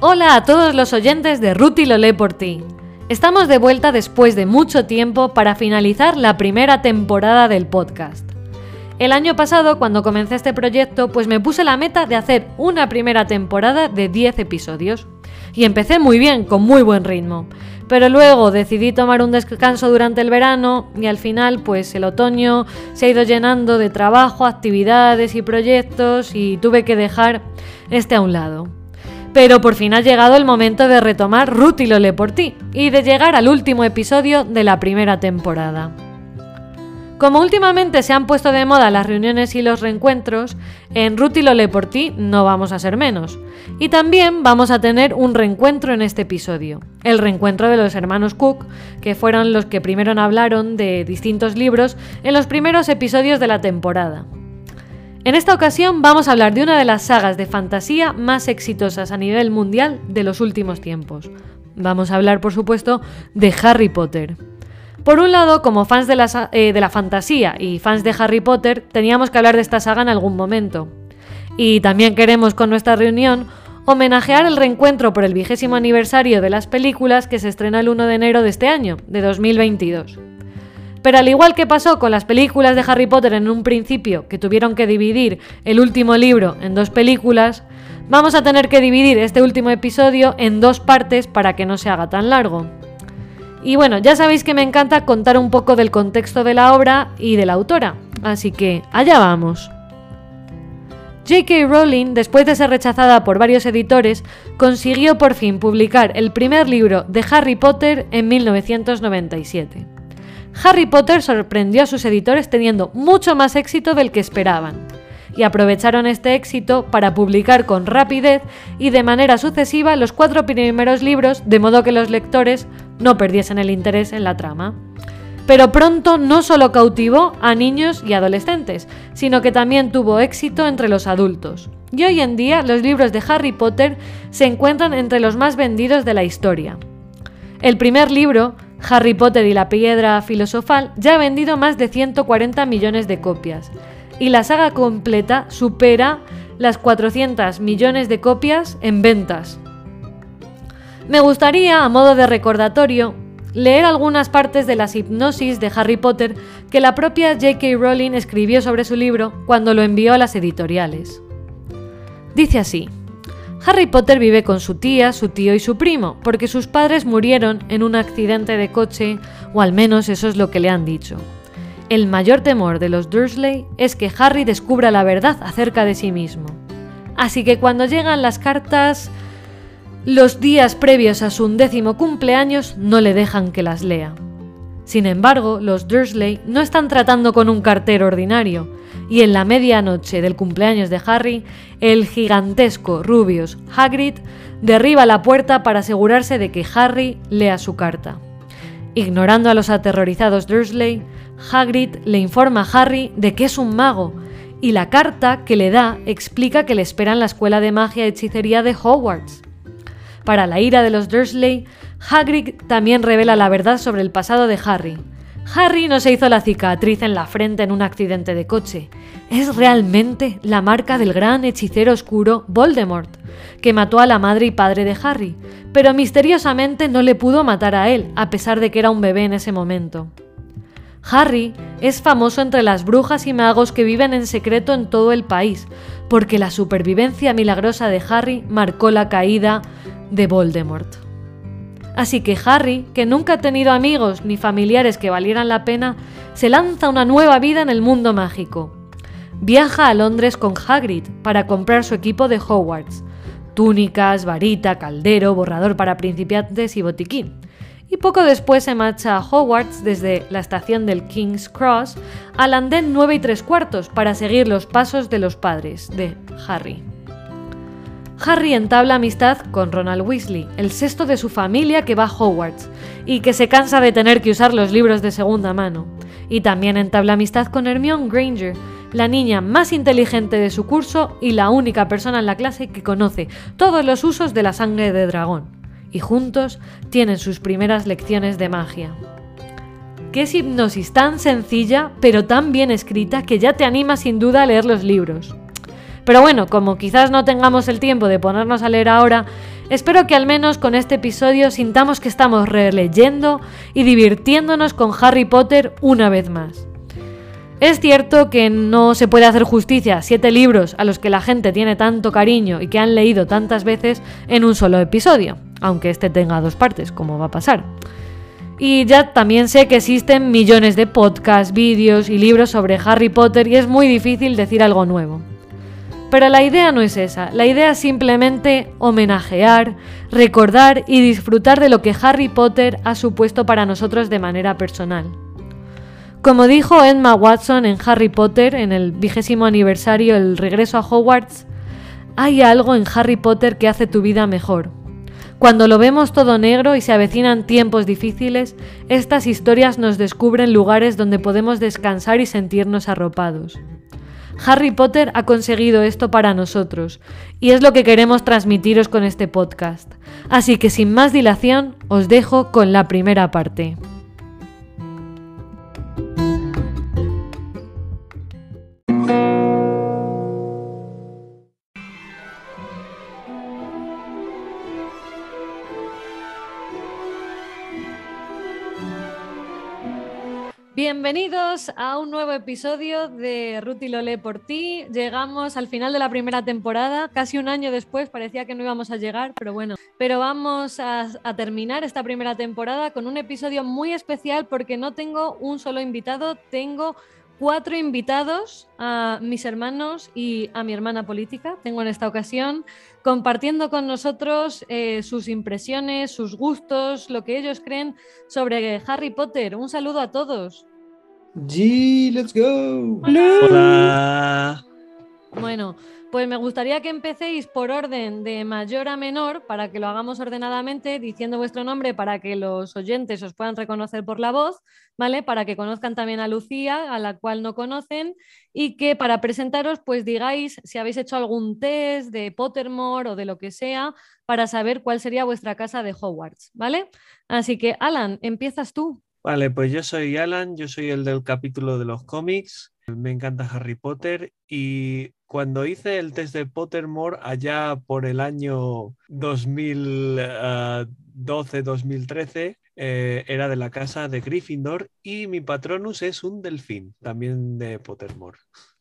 Hola a todos los oyentes de Ruti lo lee por ti. Estamos de vuelta después de mucho tiempo para finalizar la primera temporada del podcast. El año pasado, cuando comencé este proyecto, pues me puse la meta de hacer una primera temporada de 10 episodios. Y empecé muy bien, con muy buen ritmo. Pero luego decidí tomar un descanso durante el verano y al final pues el otoño se ha ido llenando de trabajo, actividades y proyectos y tuve que dejar este a un lado. Pero por fin ha llegado el momento de retomar Ruth y Lole por ti y de llegar al último episodio de la primera temporada. Como últimamente se han puesto de moda las reuniones y los reencuentros, en Ruth y Lole por ti no vamos a ser menos. Y también vamos a tener un reencuentro en este episodio, el reencuentro de los hermanos Cook, que fueron los que primero hablaron de distintos libros en los primeros episodios de la temporada. En esta ocasión vamos a hablar de una de las sagas de fantasía más exitosas a nivel mundial de los últimos tiempos. Vamos a hablar, por supuesto, de Harry Potter. Por un lado, como fans de la, eh, de la, fantasía y fans de Harry Potter, teníamos que hablar de esta saga en algún momento. Y también queremos con nuestra reunión homenajear el reencuentro por el vigésimo aniversario de las películas que se estrena el 1 de enero de este año, de 2022. Pero al igual que pasó con las películas de Harry Potter en un principio, que tuvieron que dividir el último libro en dos películas, vamos a tener que dividir este último episodio en dos partes para que no se haga tan largo. Y bueno, ya sabéis que me encanta contar un poco del contexto de la obra y de la autora, así que allá vamos. J.K. Rowling, después de ser rechazada por varios editores, consiguió por fin publicar el primer libro de Harry Potter en 1997. Harry Potter sorprendió a sus editores teniendo mucho más éxito del que esperaban, y aprovecharon este éxito para publicar con rapidez y de manera sucesiva los cuatro primeros libros, de modo que los lectores no perdiesen el interés en la trama. Pero pronto no solo cautivó a niños y adolescentes, sino que también tuvo éxito entre los adultos. Y hoy en día los libros de Harry Potter se encuentran entre los más vendidos de la historia. El primer libro, Harry Potter y la piedra filosofal ya ha vendido más de 140 millones de copias y la saga completa supera las 400 millones de copias en ventas. Me gustaría, a modo de recordatorio, leer algunas partes de las hipnosis de Harry Potter que la propia J.K. Rowling escribió sobre su libro cuando lo envió a las editoriales. Dice así. Harry Potter vive con su tía, su tío y su primo, porque sus padres murieron en un accidente de coche, o al menos eso es lo que le han dicho. El mayor temor de los Dursley es que Harry descubra la verdad acerca de sí mismo. Así que cuando llegan las cartas, los días previos a su undécimo cumpleaños no le dejan que las lea. Sin embargo, los Dursley no están tratando con un cartero ordinario, y en la medianoche del cumpleaños de Harry, el gigantesco Rubius Hagrid derriba la puerta para asegurarse de que Harry lea su carta. Ignorando a los aterrorizados Dursley, Hagrid le informa a Harry de que es un mago, y la carta que le da explica que le espera en la escuela de magia y hechicería de Hogwarts. Para la ira de los Dursley, Hagrid también revela la verdad sobre el pasado de Harry, Harry no se hizo la cicatriz en la frente en un accidente de coche. Es realmente la marca del gran hechicero oscuro Voldemort, que mató a la madre y padre de Harry, pero misteriosamente no le pudo matar a él, a pesar de que era un bebé en ese momento. Harry es famoso entre las brujas y magos que viven en secreto en todo el país, porque la supervivencia milagrosa de Harry marcó la caída de Voldemort. Así que Harry, que nunca ha tenido amigos ni familiares que valieran la pena, se lanza una nueva vida en el mundo mágico. Viaja a Londres con Hagrid para comprar su equipo de Hogwarts, túnicas, varita, caldero, borrador para principiantes y botiquín. Y poco después se marcha a Hogwarts desde la estación del King's Cross al andén 9 y 3 cuartos para seguir los pasos de los padres de Harry. Harry entabla amistad con Ronald Weasley, el sexto de su familia que va a Hogwarts y que se cansa de tener que usar los libros de segunda mano. Y también entabla amistad con Hermione Granger, la niña más inteligente de su curso y la única persona en la clase que conoce todos los usos de la sangre de dragón. Y juntos tienen sus primeras lecciones de magia. Qué es hipnosis tan sencilla, pero tan bien escrita que ya te anima sin duda a leer los libros. Pero bueno, como quizás no tengamos el tiempo de ponernos a leer ahora, Espero que al menos con este episodio sintamos que estamos releyendo y divirtiéndonos con Harry Potter una vez más. Es cierto que no se puede hacer justicia a siete libros a los que la gente tiene tanto cariño y que han leído tantas veces en un solo episodio, aunque este tenga dos partes, como va a pasar. Y ya también sé que existen millones de podcasts, vídeos y libros sobre Harry Potter y es muy difícil decir algo nuevo. Pero la idea no es esa, la idea es simplemente homenajear, recordar y disfrutar de lo que Harry Potter ha supuesto para nosotros de manera personal. Como dijo Emma Watson en Harry Potter en el vigésimo aniversario El regreso a Hogwarts, hay algo en Harry Potter que hace tu vida mejor. Cuando lo vemos todo negro y se avecinan tiempos difíciles, estas historias nos descubren lugares donde podemos descansar y sentirnos arropados. Harry Potter ha conseguido esto para nosotros y es lo que queremos transmitiros con este podcast. Así que sin más dilación os dejo con la primera parte. Bienvenidos a un nuevo episodio de Ruth y Lolé por ti. Llegamos al final de la primera temporada, casi un año después, parecía que no íbamos a llegar, pero bueno. Pero vamos a, a, terminar esta primera temporada con un episodio muy especial porque no tengo un solo invitado, tengo cuatro invitados, a mis hermanos y a mi hermana política. Tengo en esta ocasión compartiendo con nosotros eh, sus impresiones, sus gustos, lo que ellos creen sobre Harry Potter. Un saludo a todos. G, let's go. Hola. Bueno, pues me gustaría que empecéis por orden de mayor a menor para que lo hagamos ordenadamente, diciendo vuestro nombre para que los oyentes os puedan reconocer por la voz, ¿vale? Para que conozcan también a Lucía, a la cual no conocen, y que para presentaros, pues digáis si habéis hecho algún test de Pottermore o de lo que sea, para saber cuál sería vuestra casa de Hogwarts, ¿vale? Así que, Alan, empiezas tú. Vale, pues yo soy Alan, yo soy el del capítulo de los cómics. Me encanta Harry Potter y cuando hice el test de Pottermore allá por el año 2012-2013, eh, era de la casa de Gryffindor y mi patronus es un delfín, también de Pottermore.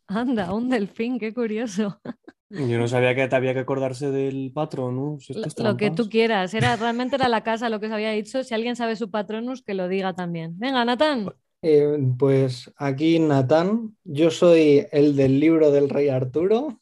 Anda, un delfín, qué curioso. Yo no sabía que te había que acordarse del patronus. Lo, lo que tú quieras, era, realmente era la casa lo que se había dicho. Si alguien sabe su patronus, que lo diga también. Venga, Natán. Eh, pues aquí Natán, yo soy el del libro del rey Arturo.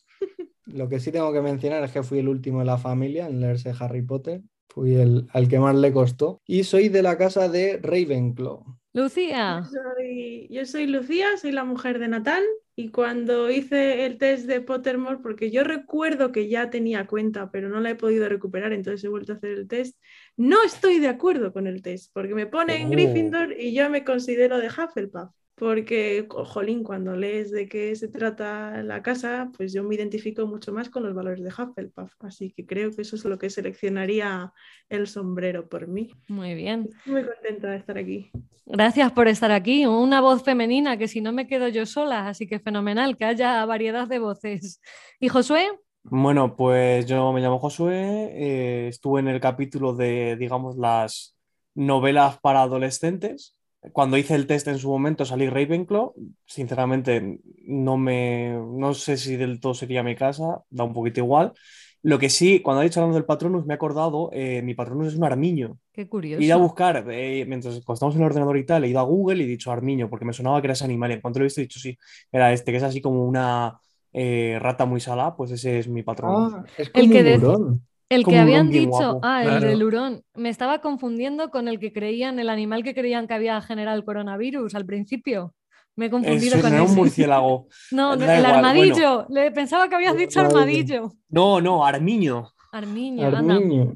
Lo que sí tengo que mencionar es que fui el último de la familia en leerse Harry Potter. Fui el al que más le costó. Y soy de la casa de Ravenclaw. Lucía. Yo soy, yo soy Lucía, soy la mujer de Natán. Y cuando hice el test de Pottermore, porque yo recuerdo que ya tenía cuenta, pero no la he podido recuperar, entonces he vuelto a hacer el test, no estoy de acuerdo con el test, porque me pone en Oh. Gryffindor y yo me considero de Hufflepuff. Porque, jolín, cuando lees de qué se trata la casa, pues yo me identifico mucho más con los valores de Hufflepuff. Así que creo que eso es lo que seleccionaría el sombrero por mí. Muy bien. Estoy muy contenta de estar aquí. Gracias por estar aquí. Una voz femenina, que si no me quedo yo sola, así que fenomenal que haya variedad de voces. ¿Y Josué? Bueno, pues yo me llamo Josué, eh, estuve en el capítulo de, digamos, las novelas para adolescentes. Cuando hice el test en su momento salí Ravenclaw. Sinceramente, no me, no sé si del todo sería mi casa, da un poquito igual. Lo que sí, cuando ha dicho hablando del Patronus, me he acordado, eh, mi Patronus es un armiño. Qué curioso. He ido a buscar, eh, mientras cuando estamos en el ordenador y tal, he ido a Google y he dicho armiño, porque me sonaba que era ese animal. Y en cuanto lo he visto, he dicho sí, era este, que es así como una eh, rata muy salada, pues ese es mi patrón. Ah, es como El que un de-. El que habían dicho, guapo. ah, el Claro. del hurón. Me estaba confundiendo con el que creían, el animal que creían que había generado el coronavirus al principio. Me he confundido Eso con no era un ese. murciélago. No, no, el igual, armadillo. Le pensaba que habías dicho Armadillo. No, no, armiño. Armiño, anda. Armiño.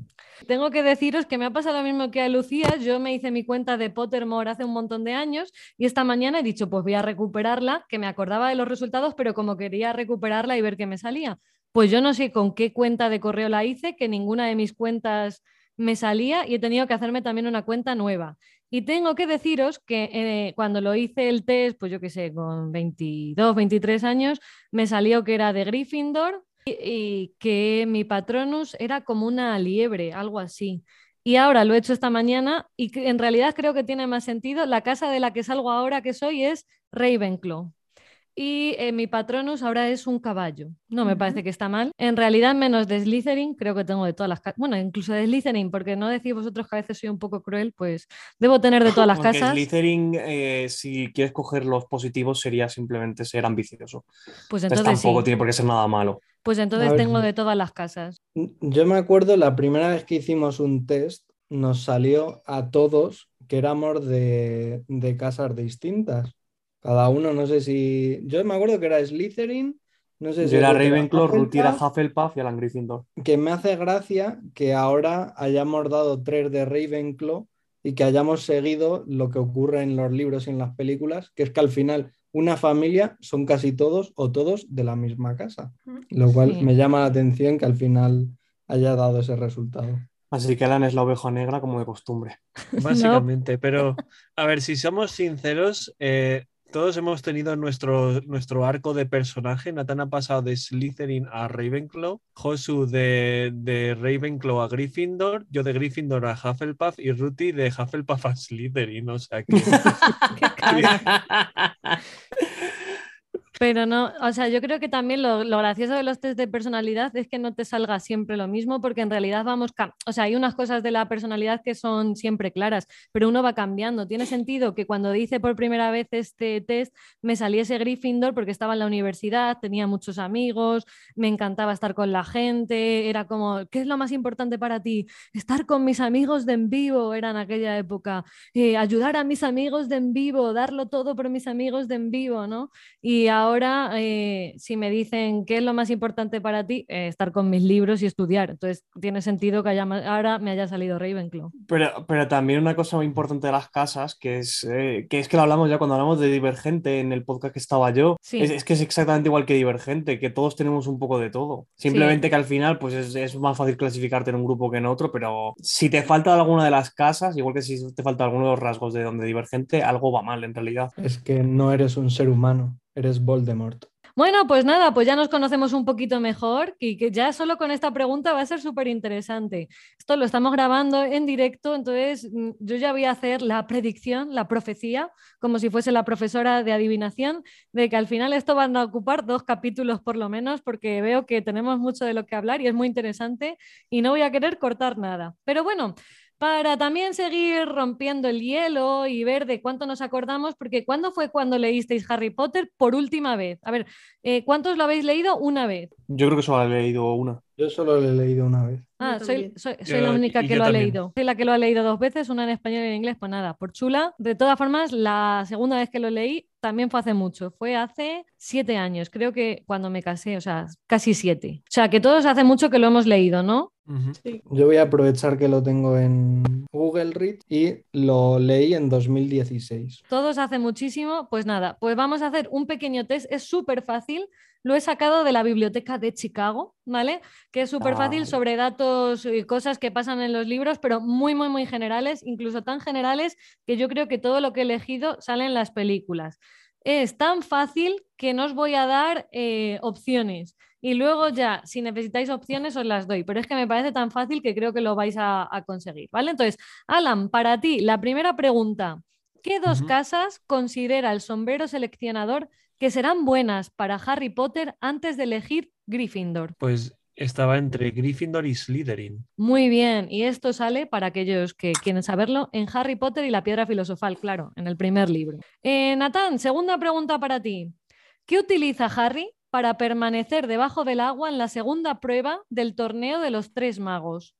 Tengo que deciros que me ha pasado lo mismo que a Lucía. Yo me hice mi cuenta de Pottermore hace un montón de años y esta mañana he dicho, pues voy a recuperarla, que me acordaba de los resultados, pero como quería recuperarla y ver qué me salía. Pues yo no sé con qué cuenta de correo la hice, que ninguna de mis cuentas me salía y he tenido que hacerme también una cuenta nueva. Y tengo que deciros que eh, cuando lo hice el test, pues yo qué sé, con 22, 23 años, me salió que era de Gryffindor y, y que mi patronus era como una liebre, algo así. Y ahora lo he hecho esta mañana y en realidad creo que tiene más sentido. La casa de la que salgo ahora que soy es Ravenclaw. Y eh, mi patronus ahora es un caballo. No me parece que está mal. En realidad, menos de Slytherin, creo que tengo de todas las casas. Bueno, incluso de Slytherin, porque no decís vosotros que a veces soy un poco cruel, pues debo tener de todas las Aunque casas. Slytherin, eh, si quieres coger los positivos, sería simplemente ser ambicioso. Pues Entonces, entonces tampoco sí. tiene por qué ser nada malo. Pues entonces ver, tengo de todas las casas. Yo me acuerdo la primera vez que hicimos un test, nos salió a todos que éramos de, de casas distintas. Cada uno, no sé si. Yo me acuerdo que era Slytherin, no sé si. Yo era otro que Ravenclaw, Ruth era Hufflepuff, y Alan Gryffindor. Que me hace gracia que ahora hayamos dado tres de Ravenclaw y que hayamos seguido lo que ocurre en los libros y en las películas, que es que al final una familia son casi todos o todos de la misma casa. Lo cual Sí. me llama la atención que al final haya dado ese resultado. Así que Alan es la oveja negra como de costumbre. Básicamente, pero a ver, si somos sinceros, eh, todos hemos tenido nuestro, nuestro arco de personaje. Nathan ha pasado de Slytherin a Ravenclaw, Josu de, de Ravenclaw a Gryffindor, yo de Gryffindor a Hufflepuff y Ruti de Hufflepuff a Slytherin. O sea que. Pero no, o sea, yo creo que también lo, gracioso de los test de personalidad es que no te salga siempre lo mismo, porque en realidad vamos, o sea, hay unas cosas de la personalidad que son siempre claras, pero uno va cambiando. Tiene sentido que cuando hice por primera vez este test me saliese Gryffindor porque estaba en la universidad, tenía muchos amigos, me encantaba estar con la gente, era como, ¿qué es lo más importante para ti? Estar con mis amigos de en vivo, era en aquella época, eh, ayudar a mis amigos de en vivo, darlo todo por mis amigos de en vivo, ¿no? Y ahora, eh, si me dicen qué es lo más importante para ti, eh, estar con mis libros y estudiar. Entonces, tiene sentido que haya ahora me haya salido Ravenclaw. Pero, pero también una cosa muy importante de las casas, que es, eh, que es que lo hablamos ya cuando hablamos de Divergente en el podcast que estaba yo, Sí. es, es que es exactamente igual que Divergente, que todos tenemos un poco de todo. Simplemente que al final pues es, es más fácil clasificarte en un grupo que en otro, pero si te falta alguna de las casas, igual que si te falta alguno de los rasgos de donde Divergente, algo va mal en realidad. Es que no eres un ser humano, eres Voldemort. Bueno, pues nada, pues ya nos conocemos un poquito mejor y que ya solo con esta pregunta va a ser súper interesante. Esto lo estamos grabando en directo, entonces mm, yo ya voy a hacer la predicción, la profecía, como si fuese la profesora de adivinación, de que al final esto van a ocupar dos capítulos por lo menos, porque veo que tenemos mucho de lo que hablar y es muy interesante y no voy a querer cortar nada. Pero bueno. Para también seguir rompiendo el hielo y ver de cuánto nos acordamos, porque ¿cuándo fue cuando leísteis Harry Potter por última vez? A ver, eh, ¿cuántos lo habéis leído una vez? Yo creo que solo he leído una. Yo solo lo he leído una vez. Ah, soy, soy, soy Yo- la única y que lo ha leído. Soy la que lo ha leído dos veces, una en español y en inglés, pues nada, por chula. De todas formas, la segunda vez que lo leí también fue hace mucho, fue hace siete años, creo que cuando me casé, o sea, casi siete. O sea, que todos hace mucho que lo hemos leído, ¿no? Sí. Yo voy a aprovechar que lo tengo en Google Read y lo leí en 2016. Todos hace muchísimo, pues nada, pues vamos a hacer un pequeño test, es súper fácil, lo he sacado de la biblioteca de Chicago, ¿vale? Que es súper fácil Ah. sobre datos y cosas que pasan en los libros, pero muy, muy, muy generales, incluso tan generales que yo creo que todo lo que he elegido sale en las películas. Es tan fácil que no os voy a dar eh, opciones. Y luego ya, si necesitáis opciones, os las doy. Pero es que me parece tan fácil que creo que lo vais a, a conseguir, ¿vale? Entonces, Alan, para ti, la primera pregunta. ¿Qué dos casas considera el sombrero seleccionador que serán buenas para Harry Potter antes de elegir Gryffindor? Pues estaba entre Gryffindor y Slytherin. Muy bien, y esto sale para aquellos que quieren saberlo en Harry Potter y la piedra filosofal, claro, en el primer libro. Eh, Natán, segunda pregunta para ti. ¿Qué utiliza Harry para permanecer debajo del agua en la segunda prueba del torneo de los tres magos?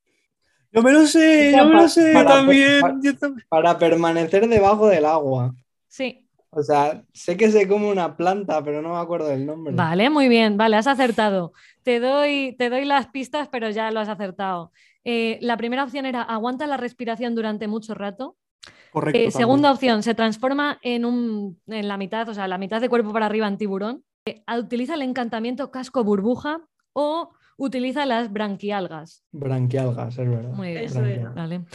Yo me lo sé, yo me lo sé para- también. para- yo también. Para permanecer debajo del agua. Sí, O sea, sé que se come una planta, pero no me acuerdo del nombre. Vale, muy bien, vale, has acertado. Te doy, te doy las pistas, pero ya lo has acertado. Eh, la primera opción era aguanta la respiración durante mucho rato. Correcto. Eh, segunda opción, se transforma en, un, en la mitad, o sea, la mitad de cuerpo para arriba en tiburón. Eh, utiliza el encantamiento casco burbuja o utiliza las branquialgas. Branquialgas, es verdad. Muy bien. Eso era. Branquialgas. Vale.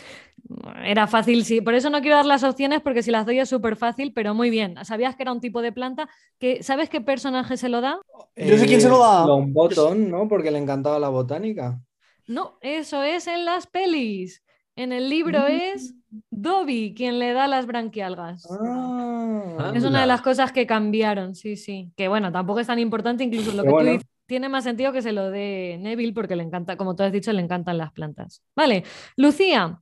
Era fácil, sí. Por eso no quiero dar las opciones, porque si las doy es súper fácil, pero muy bien. ¿Sabías que era un tipo de planta? Que, ¿Sabes qué personaje se lo da? Yo sé quién se lo da. Longbottom, ¿no? Porque le encantaba la botánica. No, eso es en las pelis. En el libro es Dobby quien le da las branquialgas. Ah, Es una de las cosas que cambiaron, sí, sí. Que bueno, tampoco es tan importante, incluso lo que tú dices tiene más sentido que se lo dé Neville porque le encanta, como tú has dicho, le encantan las plantas. Vale, Lucía,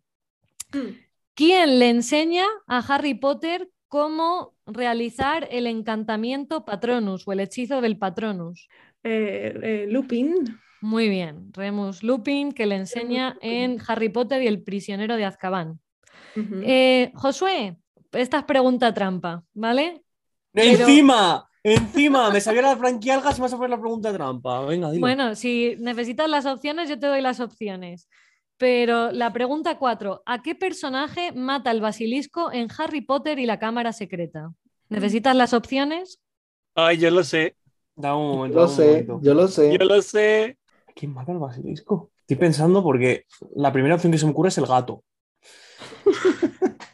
¿quién le enseña a Harry Potter cómo realizar el encantamiento Patronus o el hechizo del Patronus? Eh, eh, Lupin. Muy bien, Remus Lupin, que le enseña en Harry Potter y el prisionero de Azkaban. Eh, Josué, esta es pregunta trampa, ¿vale? Pero- Encima, encima, me sabía las branquialgas y me vas a poner la pregunta trampa. Venga. Bueno, si necesitas las opciones, yo te doy las opciones. Pero la pregunta 4, ¿a qué personaje mata el basilisco en Harry Potter y la cámara secreta? ¿Necesitas las opciones? Ay, yo lo sé. Dame un momento. Lo un sé, momento. yo lo sé. Yo lo sé. ¿Quién mata al basilisco? Estoy pensando porque la primera opción que se me ocurre es el gato.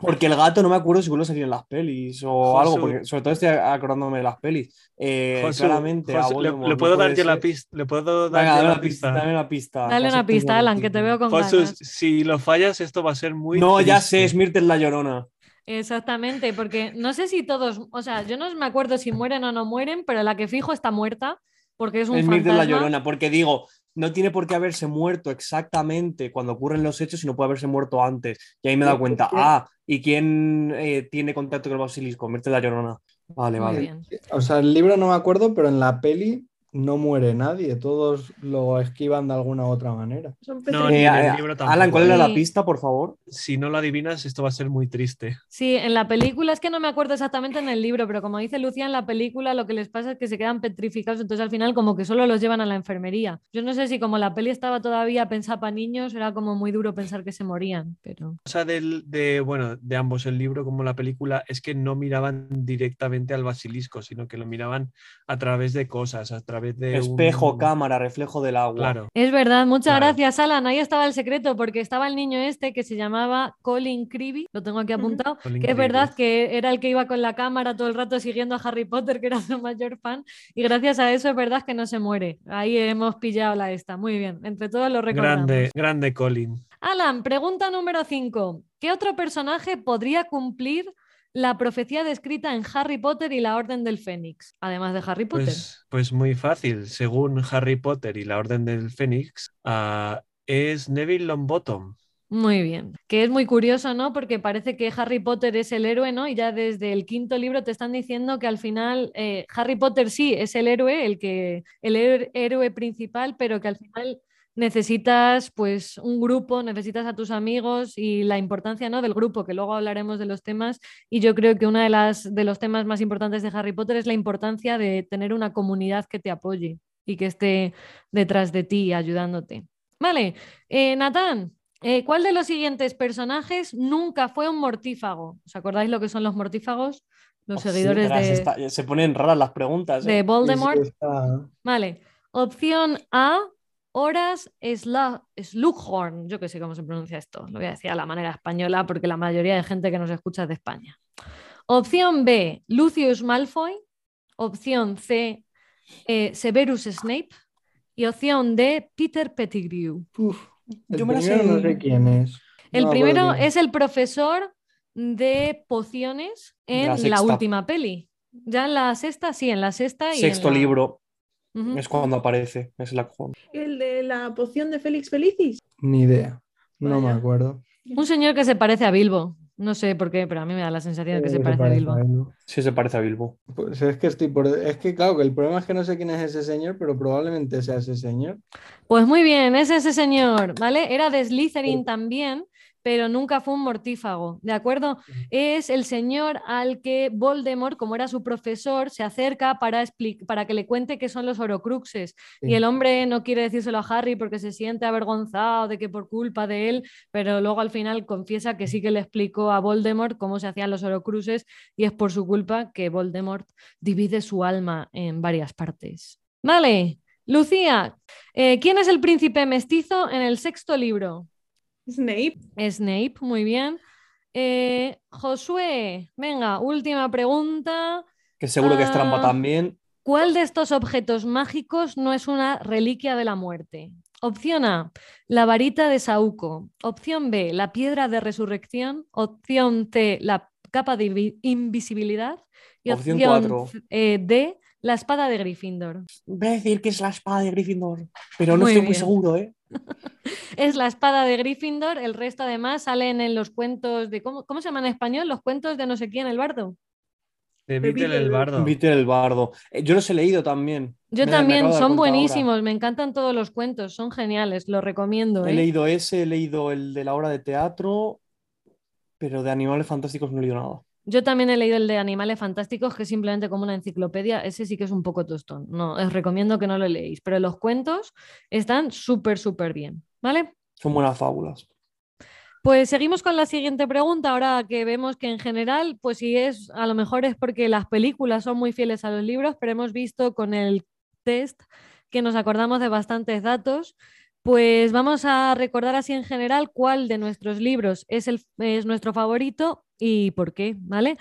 Porque el gato no me acuerdo si vuelve a salir en las pelis o Josu. algo, porque sobre todo estoy acordándome de las pelis. Eh, Josu, claramente, Josu, le, le no puedo dar puede yo la pista. Le puedo dar Venga, yo dame la una pista. Dame una pista. Dale una pista, Alan, que te veo con Josu, ganas. si lo fallas, esto va a ser muy. No, ya sé, triste. es Myrtle la llorona. Exactamente, porque no sé si todos, o sea, yo no me acuerdo si mueren o no mueren, pero la que fijo está muerta porque es un Es la llorona, porque digo, no tiene por qué haberse muerto exactamente cuando ocurren los hechos, sino puede haberse muerto antes. Y ahí me he dado cuenta, ah, ¿y quién eh, tiene contacto con el basilisco? Myrtle la llorona. Vale, Muy vale. bien. O sea, el libro no me acuerdo, pero en la peli no muere nadie. Todos lo esquivan de alguna u otra manera. Son No, ni Eh, en el eh, libro Alan, tampoco, ¿cuál era la pista, por favor? Si no lo adivinas, esto va a ser muy triste. Sí, en la película es que no me acuerdo exactamente en el libro, pero como dice Lucía, en la película lo que les pasa es que se quedan petrificados, entonces al final como que solo los llevan a la enfermería. Yo no sé si como la peli estaba todavía pensada para niños, era como muy duro pensar que se morían, pero... O sea, del, de, bueno, de ambos, el libro como la película, es que no miraban directamente al basilisco, sino que lo miraban a través de cosas, a través de. un- Espejo, cámara, reflejo del agua. Claro. Es verdad, muchas Claro. gracias, Alan. Ahí estaba el secreto, porque estaba el niño este que se llamaba Colin Creevy, lo tengo aquí apuntado, que es Creevy. verdad que era el que iba con la cámara todo el rato siguiendo a Harry Potter, que era su mayor fan, y gracias a eso es verdad que no se muere. Ahí hemos pillado la esta. Muy bien, entre todos lo recordamos. Grande, grande Colin. Alan, pregunta número 5. ¿Qué otro personaje podría cumplir la profecía descrita en Harry Potter y la Orden del Fénix, además de Harry Potter? Pues, pues muy fácil. Según Harry Potter y la Orden del Fénix, ah, es Neville Longbottom. Muy bien. Que es muy curioso, ¿no? Porque parece que Harry Potter es el héroe, ¿no? Y ya desde el quinto libro te están diciendo que al final eh, Harry Potter sí es el héroe, el que el héroe principal, pero que al final necesitas pues un grupo, necesitas a tus amigos y la importancia ¿no? del grupo, que luego hablaremos de los temas. Y yo creo que uno de, las, de los temas más importantes de Harry Potter es la importancia de tener una comunidad que te apoye y que esté detrás de ti ayudándote. Vale, eh, Natán, eh, ¿cuál de los siguientes personajes nunca fue un mortífago? ¿Os acordáis lo que son los mortífagos? Los Oh, seguidores de, está- se ponen raras las preguntas. de ¿eh? Voldemort. Sí, sí, está- Vale. Opción A, Horas Slughorn. Yo que sé cómo se pronuncia esto. Lo voy a decir a la manera española porque la mayoría de gente que nos escucha es de España. Opción B, Lucius Malfoy. Opción C, eh, Severus Snape. Y opción D, Peter Pettigrew. Uf, el Yo me primero no sé. quién es. El No primero quién es el profesor de pociones en la última peli. Ya en la sexta, sí, en la sexta. Y en Sexto la- libro Es cuando aparece. Es la. El de la poción de Félix Felicis. Ni idea. No me acuerdo. Un señor que se parece a Bilbo. No sé por qué, pero a mí me da la sensación de que se parece a Bilbo. Bilbo. Sí, se parece a Bilbo. Pues es que estoy por... Es que claro, que el problema es que no sé quién es ese señor, pero probablemente sea ese señor. Pues muy bien, es ese señor, ¿vale? Era de Slytherin también, pero nunca fue un mortífago, ¿de acuerdo? Es el señor al que Voldemort, como era su profesor, se acerca para, para que le cuente qué son los Horocruxes. Sí. Y el hombre no quiere decírselo a Harry porque se siente avergonzado de que por culpa de él, pero luego al final confiesa que sí que le explicó a Voldemort cómo se hacían los Horocruxes y es por su culpa que Voldemort divide su alma en varias partes. Vale, Lucía, eh, ¿quién es el príncipe mestizo en el sexto libro? Snape. Snape, muy bien. Eh, Josué, venga, última pregunta. Que seguro que es trampa Ah. también. ¿Cuál de estos objetos mágicos no es una reliquia de la muerte? Opción A, la varita de Saúco. Opción B, la piedra de resurrección. Opción C, la capa de invi- invisibilidad. Y Opción opción, cuatro. eh, D, la espada de Gryffindor. Voy a decir que es la espada de Gryffindor, pero no Muy estoy muy seguro, ¿eh? Es la espada de Gryffindor, el resto además salen en los cuentos de... ¿Cómo, cómo se llama en español? Los cuentos de no sé quién, el bardo. De Beetle el bardo. El bardo. Eh, Yo los he leído también. Yo Me- también, son ahora. buenísimos, me encantan todos los cuentos, son geniales, los recomiendo. He ¿eh? leído ese, he leído el de la obra de teatro, pero de animales fantásticos no he leído nada. Yo también he leído el de Animales Fantásticos, que es simplemente como una enciclopedia. Ese sí que es un poco tostón. No, os recomiendo que no lo leéis. Pero los cuentos están súper, súper bien. ¿Vale? Son buenas fábulas. Pues seguimos con la siguiente pregunta. Ahora que vemos que en general, pues si es, a lo mejor es porque las películas son muy fieles a los libros, pero hemos visto con el test que nos acordamos de bastantes datos. Pues vamos a recordar así en general cuál de nuestros libros es, el, es nuestro favorito y por qué, ¿vale?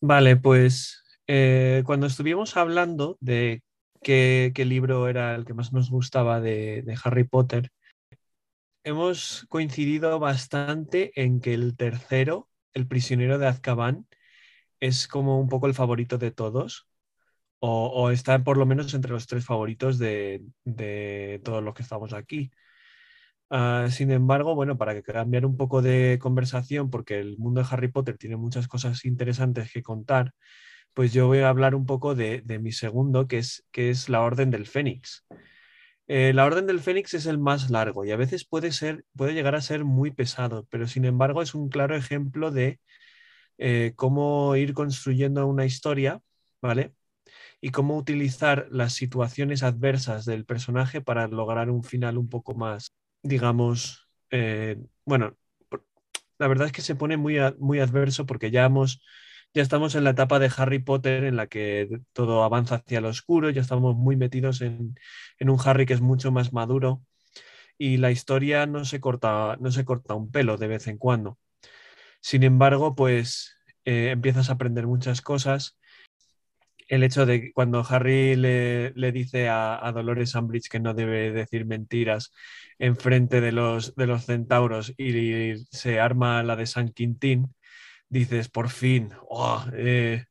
Vale, pues eh, cuando estuvimos hablando de qué, qué libro era el que más nos gustaba de, de Harry Potter, hemos coincidido bastante en que el tercero, El prisionero de Azkaban, es como un poco el favorito de todos, o, o está por lo menos entre los tres favoritos de, de todos los que estamos aquí. Ah, sin embargo, bueno, para cambiar un poco de conversación, porque el mundo de Harry Potter tiene muchas cosas interesantes que contar, pues yo voy a hablar un poco de, mi segundo, que es, que es la Orden del Fénix. Eh, la Orden del Fénix es el más largo y a veces puede ser, puede llegar a ser muy pesado, pero sin embargo es un claro ejemplo de eh, cómo ir construyendo una historia, ¿vale? Y cómo utilizar las situaciones adversas del personaje para lograr un final un poco más, digamos, eh, bueno, la verdad es que se pone muy, muy adverso porque ya hemos, ya estamos en la etapa de Harry Potter en la que todo avanza hacia lo oscuro, ya estamos muy metidos en, en un Harry que es mucho más maduro y la historia no se corta, no se corta un pelo de vez en cuando. Sin embargo, pues eh, empiezas a aprender muchas cosas. El hecho de que cuando Harry le, le dice a, a Dolores Umbridge que no debe decir mentiras en frente de los, de los centauros y, se arma la de San Quintín, dices, por fin, oh, eh,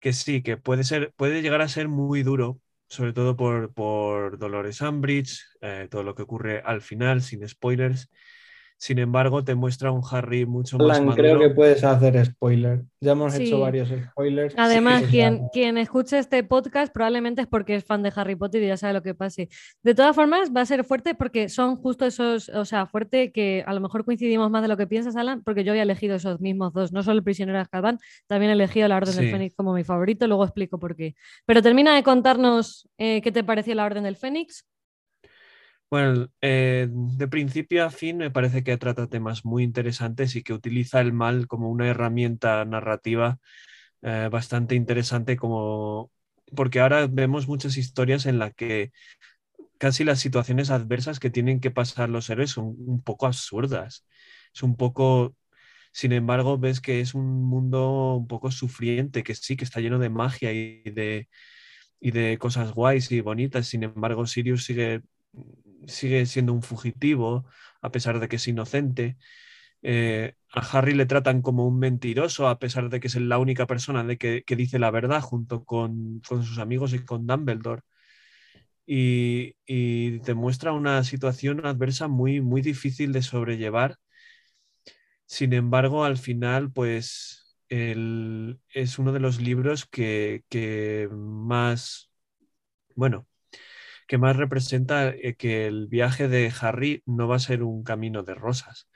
que sí, que puede, ser, puede llegar a ser muy duro, sobre todo por, por Dolores Umbridge, eh, todo lo que ocurre al final, sin spoilers. Sin embargo, te muestra un Harry mucho más Alan, maduro. creo que puedes hacer spoiler. Ya hemos Sí. hecho varios spoilers. Además, Sí, quien, claro. quien escuche este podcast probablemente es porque es fan de Harry Potter y ya sabe lo que pase. De todas formas, va a ser fuerte porque son justo esos, o sea, fuerte que a lo mejor coincidimos más de lo que piensas, Alan, porque yo había elegido esos mismos dos, no solo el prisionero de Azkaban, también he elegido la Orden del. Fénix como mi favorito, luego explico por qué. Pero termina de contarnos eh, qué te pareció la Orden del Fénix. Bueno, eh, de principio a fin me parece que trata temas muy interesantes y que utiliza el mal como una herramienta narrativa eh, bastante interesante como porque ahora vemos muchas historias en las que casi las situaciones adversas que tienen que pasar los héroes son un poco absurdas. Es un poco, sin embargo, ves que es un mundo un poco sufriente, que sí, que está lleno de magia y de, y de cosas guays y bonitas. Sin embargo, Sirius sigue sigue siendo un fugitivo, a pesar de que es inocente. Eh, a Harry le tratan como un mentiroso, a pesar de que es la única persona de que, que dice la verdad, junto con, con, sus amigos y con Dumbledore. Y, y te muestra una situación adversa muy, muy difícil de sobrellevar. Sin embargo, al final, pues el, es uno de los libros que, que más, bueno, que más representa eh, que el viaje de Harry no va a ser un camino de rosas.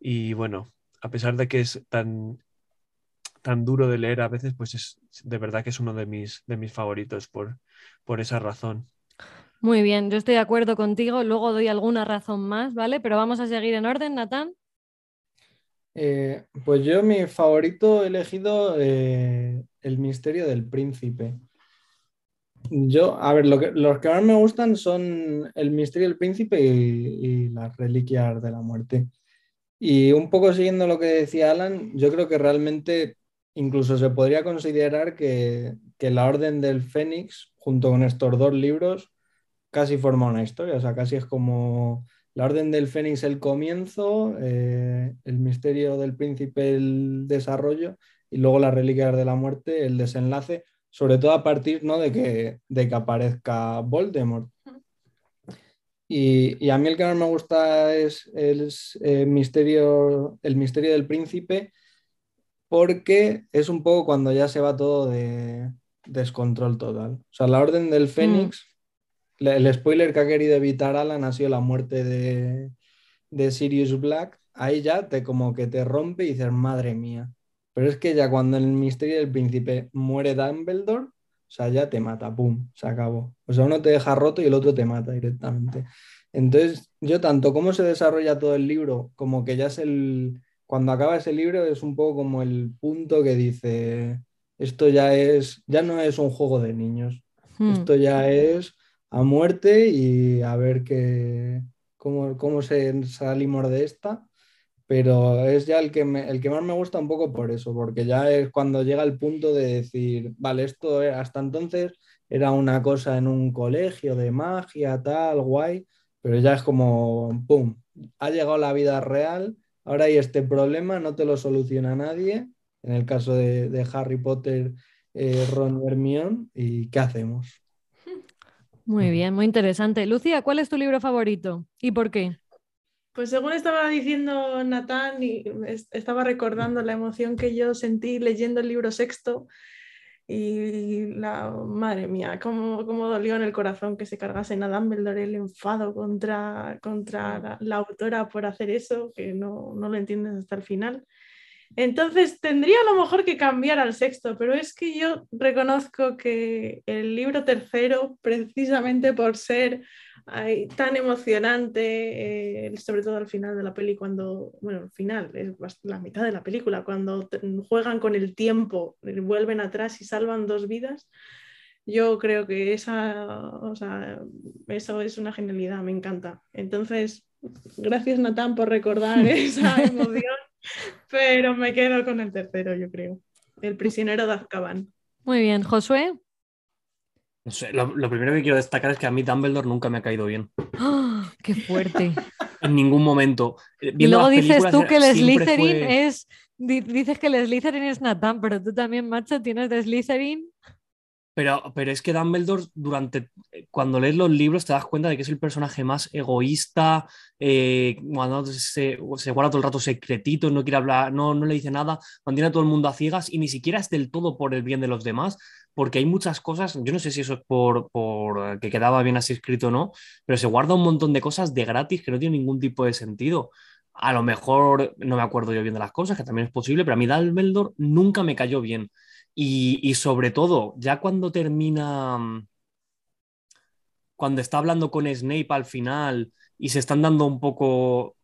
Y bueno, a pesar de que es tan, tan duro de leer a veces, pues es de verdad que es uno de mis, de mis favoritos por, por esa razón. Muy bien, yo estoy de acuerdo contigo, luego doy alguna razón más, ¿vale? Pero vamos a seguir en orden, Natán. Eh, pues yo mi favorito he elegido eh, El misterio del príncipe. Yo, a ver, lo que, los que más me gustan son El misterio del príncipe y, y las reliquias de la muerte. Y un poco siguiendo lo que decía Alan, yo creo que realmente incluso se podría considerar que, que La Orden del Fénix, junto con estos dos libros, casi forma una historia. O sea, casi es como La Orden del Fénix el comienzo, eh, El misterio del príncipe el desarrollo y luego las reliquias de la muerte el desenlace sobre todo a partir ¿no? de, que, de que aparezca Voldemort. Y, y, a mí el que más me gusta es el, misterio, el misterio del príncipe, porque es un poco cuando ya se va todo de descontrol total. O sea, la Orden del Fénix, mm. el spoiler que ha querido evitar Alan ha sido la muerte de, de Sirius Black. Ahí ya te como que te rompe y dices, madre mía. Pero es que ya cuando en el misterio del príncipe muere Dumbledore, o sea, ya te mata, ¡pum! Se acabó. O sea, uno te deja roto y el otro te mata directamente. Entonces, yo tanto cómo se desarrolla todo el libro, como que ya es el... Cuando acaba ese libro es un poco como el punto que dice, esto ya es, ya no es un juego de niños, hmm. esto ya es a muerte y a ver qué, cómo, cómo se salimos de esta pero es ya el que, el que más me gusta un poco por eso, porque ya es cuando llega el punto de decir, vale, esto hasta entonces era una cosa en un colegio de magia, tal, guay, pero ya es como, ¡pum!, ha llegado la vida real, ahora hay este problema, no te lo soluciona nadie, en el caso de, Harry Potter, eh, Ron Hermione, ¿y qué hacemos? Muy bien, muy interesante. Lucía, ¿cuál es tu libro favorito y por qué? Pues según estaba diciendo Natán, y estaba recordando la emoción que yo sentí leyendo el libro sexto y la madre mía, cómo, cómo dolió en el corazón que se cargase a Dumbledore el enfado contra, contra la, autora por hacer eso, que no, no lo entiendes hasta el final. Entonces tendría a lo mejor que cambiar al sexto, pero es que yo reconozco que el libro tercero, precisamente por ser tan emocionante, eh, sobre todo al final de la peli, cuando, bueno, al final, es la mitad de la película, cuando juegan con el tiempo, vuelven atrás y salvan dos vidas. Yo creo que esa, o sea, eso es una genialidad, me encanta. Entonces, gracias Natán por recordar esa emoción, pero me quedo con el tercero, yo creo. El prisionero de Azkaban. Muy bien, Josué lo, primero que quiero destacar es que a mí Dumbledore nunca me ha caído bien. ¡Ah! ¡Qué fuerte! en ningún momento. Eh, y luego dices tú que el Slytherin es. Dices que el Slytherin es Nathan, pero tú también, macho, tienes de Slytherin. Pero, pero es que Dumbledore, durante, eh, cuando lees los libros, te das cuenta de que es el personaje más egoísta, eh, cuando se, guarda todo el rato secretito, no quiere hablar, no, no le dice nada, mantiene a todo el mundo a ciegas y ni siquiera es del todo por el bien de los demás, porque hay muchas cosas, yo no sé si eso es por, por que quedaba bien así escrito o no, pero se guarda un montón de cosas de gratis que no tienen ningún tipo de sentido. A lo mejor no me acuerdo yo bien de las cosas, que también es posible, pero a mí Dumbledore nunca me cayó bien. Y, sobre todo, ya cuando termina, cuando está hablando con Snape al final y se están dando un poco,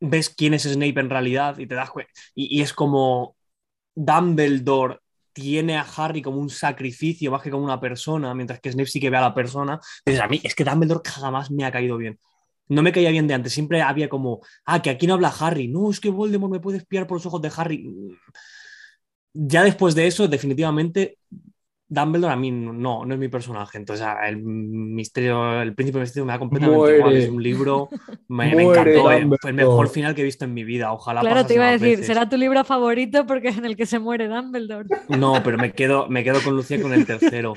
ves quién es Snape en realidad y te das y, es como Dumbledore tiene a Harry como un sacrificio más que como una persona, mientras que Snape sí que ve a la persona. Dices, a mí es que Dumbledore jamás me ha caído bien. No me caía bien de antes, siempre había como, ah, que aquí no habla Harry, no, es que Voldemort me puede espiar por los ojos de Harry ya después de eso, definitivamente, Dumbledore a mí no, no es mi personaje. Entonces, el misterio, el príncipe misterio me da completamente igual. Es un libro, me, encantó. Eh, fue el mejor final que he visto en mi vida. Ojalá. Claro, te iba a decir, será tu libro favorito porque es en el que se muere Dumbledore. No, pero me quedo, me quedo con Lucía con el tercero.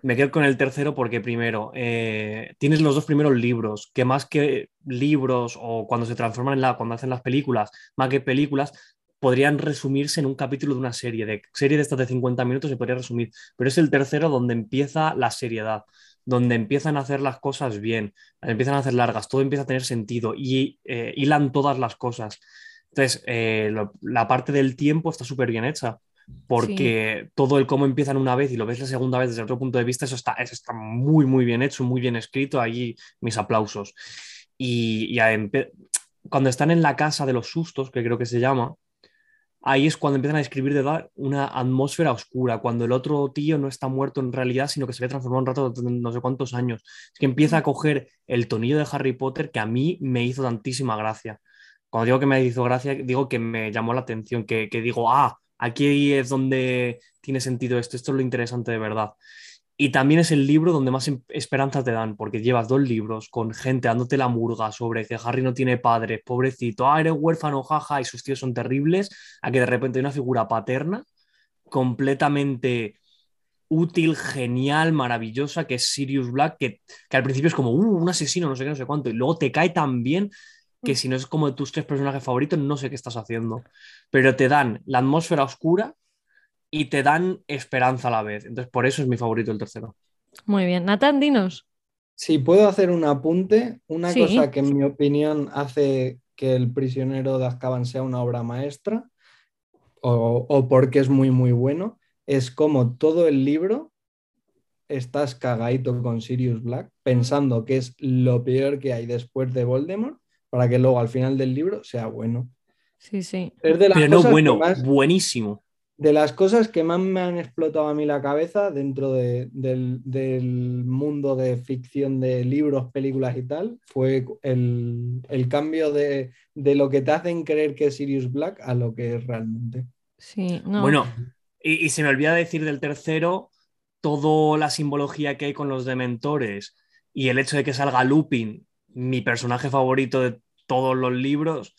Me quedo con el tercero porque primero, eh, tienes los dos primeros libros, que más que libros o cuando se transforman en la, cuando hacen las películas, más que películas, podrían resumirse en un capítulo de una serie. De serie de estas de 50 minutos se podría resumir, pero es el tercero donde empieza la seriedad, donde empiezan a hacer las cosas bien, empiezan a hacer largas, todo empieza a tener sentido y eh, hilan todas las cosas. Entonces, eh, la parte del tiempo está súper bien hecha, porque todo el cómo empiezan una vez y lo ves la segunda vez desde otro punto de vista, eso está, eso está muy, muy bien hecho, muy bien escrito. Ahí mis aplausos. Y, y cuando están en la casa de los sustos, que creo que se llama, ahí es cuando empiezan a describir de verdad una atmósfera oscura, cuando el otro tío no está muerto en realidad, sino que se ve transformado un rato de no sé cuántos años. Es que empieza a coger el tonillo de Harry Potter que a mí me hizo tantísima gracia. Cuando digo que me hizo gracia, digo que me llamó la atención, que, que digo, ah, aquí es donde tiene sentido esto, esto es lo interesante de verdad. Y también es el libro donde más em- esperanza te dan, porque llevas dos libros con gente dándote la murga sobre que Harry no tiene padre, pobrecito, ah, eres huérfano, jaja, y sus tíos son terribles, a que de repente hay una figura paterna completamente útil, genial, maravillosa, que es Sirius Black, que, que al principio es como, uh, un asesino, no sé qué, no sé cuánto, y luego te cae tan bien que si no es como de tus tres personajes favoritos, no sé qué estás haciendo. Pero te dan la atmósfera oscura y te dan esperanza a la vez. Entonces, por eso es mi favorito el tercero. Muy bien. Natán, dinos. Si puedo hacer un apunte, una Sí. cosa que en mi opinión hace que El prisionero de Azkaban sea una obra maestra, o, o porque es muy, muy bueno, es como todo el libro estás cagadito con Sirius Black, pensando que es lo peor que hay después de Voldemort, para que luego al final del libro sea bueno. Sí, sí. Es de las Pero no bueno, más- buenísimo. De las cosas que más me han explotado a mí la cabeza dentro de- del, del mundo de ficción de libros, películas y tal, fue el, el cambio de, de lo que te hacen creer que es Sirius Black a lo que es realmente. Sí, no. Bueno, y, y se me olvida decir del tercero toda la simbología que hay con los dementores y el hecho de que salga Lupin, mi personaje favorito de todos los libros.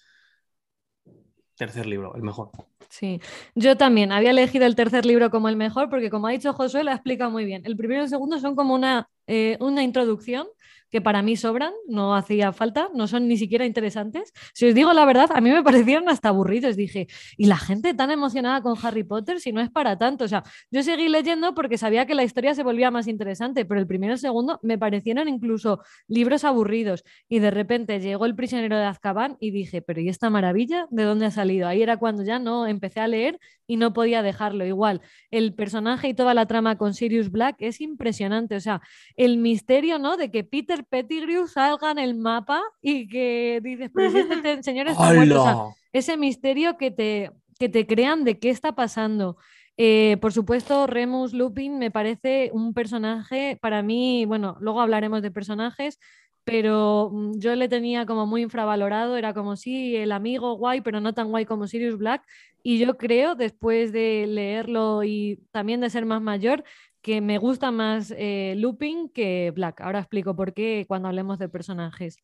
Tercer libro, el mejor. Sí, yo también había elegido el tercer libro como el mejor porque como ha dicho Josué, lo ha explicado muy bien. El primero y el segundo son como una, eh, una introducción que para mí sobran, no hacía falta, no son ni siquiera interesantes. Si os digo la verdad, a mí me parecieron hasta aburridos. Dije, ¿y la gente tan emocionada con Harry Potter si no es para tanto? O sea, yo seguí leyendo porque sabía que la historia se volvía más interesante, pero el primero y el segundo me parecieron incluso libros aburridos. Y de repente llegó El prisionero de Azkaban y dije, pero ¿y esta maravilla? ¿De dónde ha salido? Ahí era cuando ya no empecé a leer y no podía dejarlo. Igual, el personaje y toda la trama con Sirius Black es impresionante. O sea, el misterio, ¿no? De que Peter Pettigrew salga en el mapa y que dices, si este te- señor está muerto. O sea, ¡Hala! ese misterio que te, que te crean de qué está pasando. Eh, por supuesto, Remus Lupin me parece un personaje, para mí, bueno, luego hablaremos de personajes, pero mm, yo le tenía como muy infravalorado, era como sí, el amigo guay, pero no tan guay como Sirius Black. Y yo creo, después de leerlo y también de ser más mayor, que me gusta más eh, Lupin que Black. Ahora explico por qué cuando hablemos de personajes.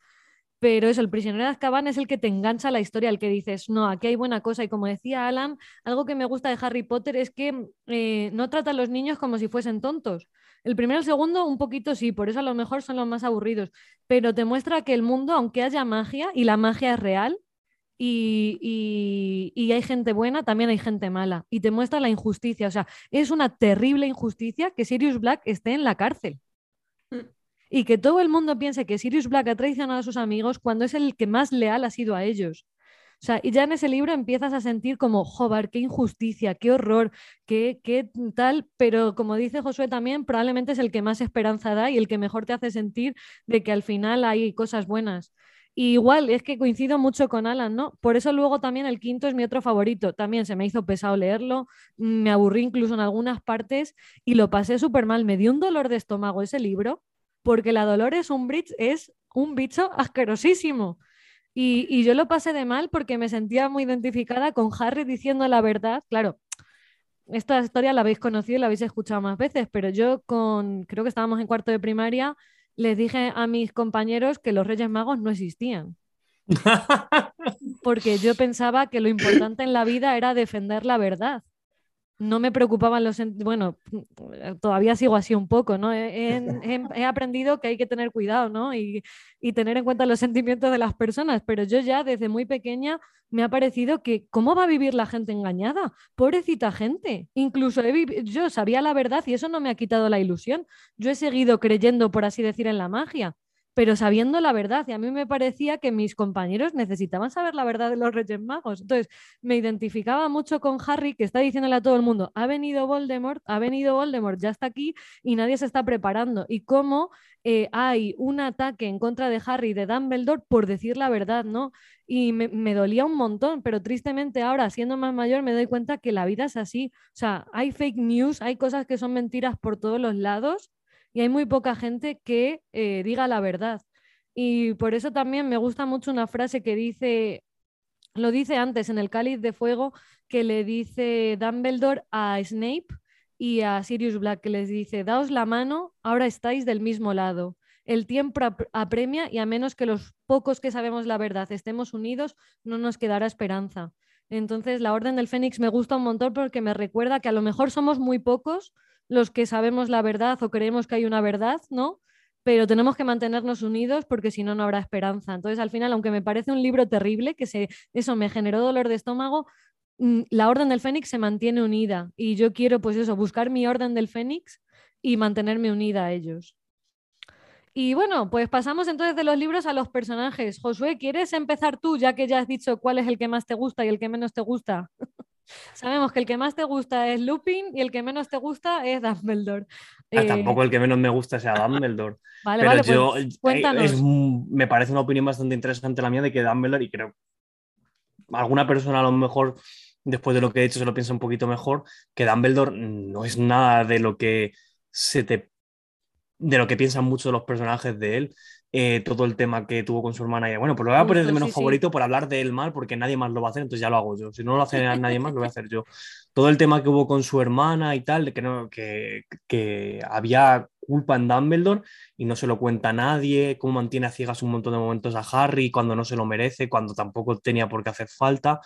Pero eso, el prisionero de Azkaban es el que te engancha a la historia, el que dices, no, aquí hay buena cosa. Y como decía Alan, algo que me gusta de Harry Potter es que eh, no trata a los niños como si fuesen tontos. El primero y el segundo, un poquito sí, por eso a lo mejor son los más aburridos. Pero te muestra que el mundo, aunque haya magia, y la magia es real, y, y- y hay gente buena, también hay gente mala. Y te muestra la injusticia. O sea, es una terrible injusticia que Sirius Black esté en la cárcel. Mm. Y que todo el mundo piense que Sirius Black ha traicionado a sus amigos cuando es el que más leal ha sido a ellos. O sea, y ya en ese libro empiezas a sentir como, joder, qué injusticia, qué horror, qué, qué tal, pero como dice Josué también, probablemente es el que más esperanza da y el que mejor te hace sentir de que al final hay cosas buenas. Igual, es que coincido mucho con Alan, ¿no? Por eso luego también el quinto es mi otro favorito. También se me hizo pesado leerlo, me aburrí incluso en algunas partes y lo pasé súper mal. Me dio un dolor de estómago ese libro, porque la Dolores Umbridge es un bicho asquerosísimo. Y, y yo lo pasé de mal porque me sentía muy identificada con Harry diciendo la verdad. Claro, esta historia la habéis conocido y la habéis escuchado más veces, pero yo con, creo que estábamos en cuarto de primaria, les dije a mis compañeros que los Reyes Magos no existían, porque yo pensaba que lo importante en la vida era defender la verdad. No me preocupaban los... Bueno, todavía sigo así un poco, ¿no? He, he- he aprendido que hay que tener cuidado, ¿no? Y, y tener en cuenta los sentimientos de las personas, pero yo ya desde muy pequeña me ha parecido que cómo va a vivir la gente engañada, pobrecita gente. Incluso he yo sabía la verdad y eso no me ha quitado la ilusión. Yo he seguido creyendo, por así decir, en la magia, pero sabiendo la verdad. Y a mí me parecía que mis compañeros necesitaban saber la verdad de los Reyes Magos. Entonces, me identificaba mucho con Harry, que está diciéndole a todo el mundo, ha venido Voldemort, ha venido Voldemort, ya está aquí y nadie se está preparando. Y cómo eh, hay un ataque en contra de Harry de Dumbledore por decir la verdad, ¿no? Y me, me, dolía un montón, pero tristemente ahora, siendo más mayor, me doy cuenta que la vida es así. O sea, hay fake news, hay cosas que son mentiras por todos los lados y hay muy poca gente que eh, diga la verdad. Y por eso también me gusta mucho una frase que dice, lo dice antes en el cáliz de fuego, que le dice Dumbledore a Snape y a Sirius Black, que les dice, daos la mano, ahora estáis del mismo lado. El tiempo apremia y a menos que los pocos que sabemos la verdad estemos unidos, no nos quedará esperanza. Entonces, la Orden del Fénix me gusta un montón porque me recuerda que a lo mejor somos muy pocos, los que sabemos la verdad o creemos que hay una verdad, ¿no? Pero tenemos que mantenernos unidos porque si no, no habrá esperanza. Entonces, al final, aunque me parece un libro terrible, que se, eso me generó dolor de estómago, mm, la Orden del Fénix se mantiene unida y yo quiero, pues eso, buscar mi Orden del Fénix y mantenerme unida a ellos. Y bueno, pues pasamos entonces de los libros a los personajes. Josué, ¿quieres empezar tú, ya que ya has dicho cuál es el que más te gusta y el que menos te gusta? Sabemos que el que más te gusta es Lupin y el que menos te gusta es Dumbledore. Ah, eh... Tampoco el que menos me gusta sea Dumbledore. vale, Pero vale, yo, pues, cuéntanos. Es, me parece una opinión bastante interesante la mía de que Dumbledore, y creo alguna persona a lo mejor después de lo que he hecho se lo piensa un poquito mejor, que Dumbledore no es nada de lo que se te de lo que piensan muchos de los personajes de él. Eh, todo el tema que tuvo con su hermana. Y bueno, pues lo voy a poner de menos favorito por hablar de él mal, porque nadie más lo va a hacer, entonces ya lo hago yo. Si no lo hace nadie más, lo voy a hacer yo. Todo el tema que hubo con su hermana y tal, que, no, que, que había culpa en Dumbledore y no se lo cuenta a nadie, cómo mantiene a ciegas un montón de momentos a Harry cuando no se lo merece, cuando tampoco tenía por qué hacer falta.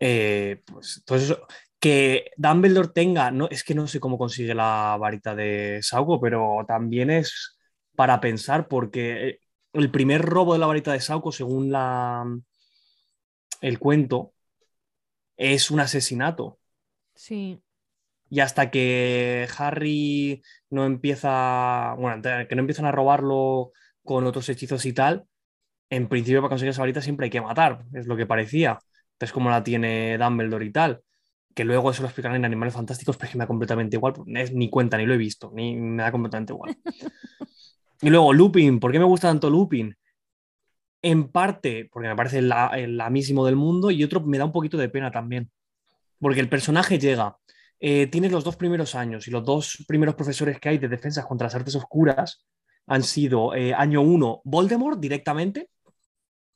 Eh, pues todo eso, que Dumbledore tenga, no, es que no sé cómo consigue la varita de Sauco, pero también es para pensar, porque el primer robo de la varita de Sauco, según la, el cuento, es un asesinato. Sí. Y hasta que Harry no empieza, bueno, que no empiezan a robarlo con otros hechizos y tal, en principio para conseguir esa varita siempre hay que matar, es lo que parecía. Entonces, como la tiene Dumbledore y tal, que luego eso lo explicarán en Animales Fantásticos, pero es que me da completamente igual, ni cuenta, ni lo he visto, ni me da completamente igual. Y luego Lupin, ¿por qué me gusta tanto Lupin? En parte porque me parece el amísimo del mundo y otro me da un poquito de pena también. Porque el personaje llega, eh, tiene los dos primeros años y los dos primeros profesores que hay de defensas contra las artes oscuras han sido eh, año uno Voldemort directamente,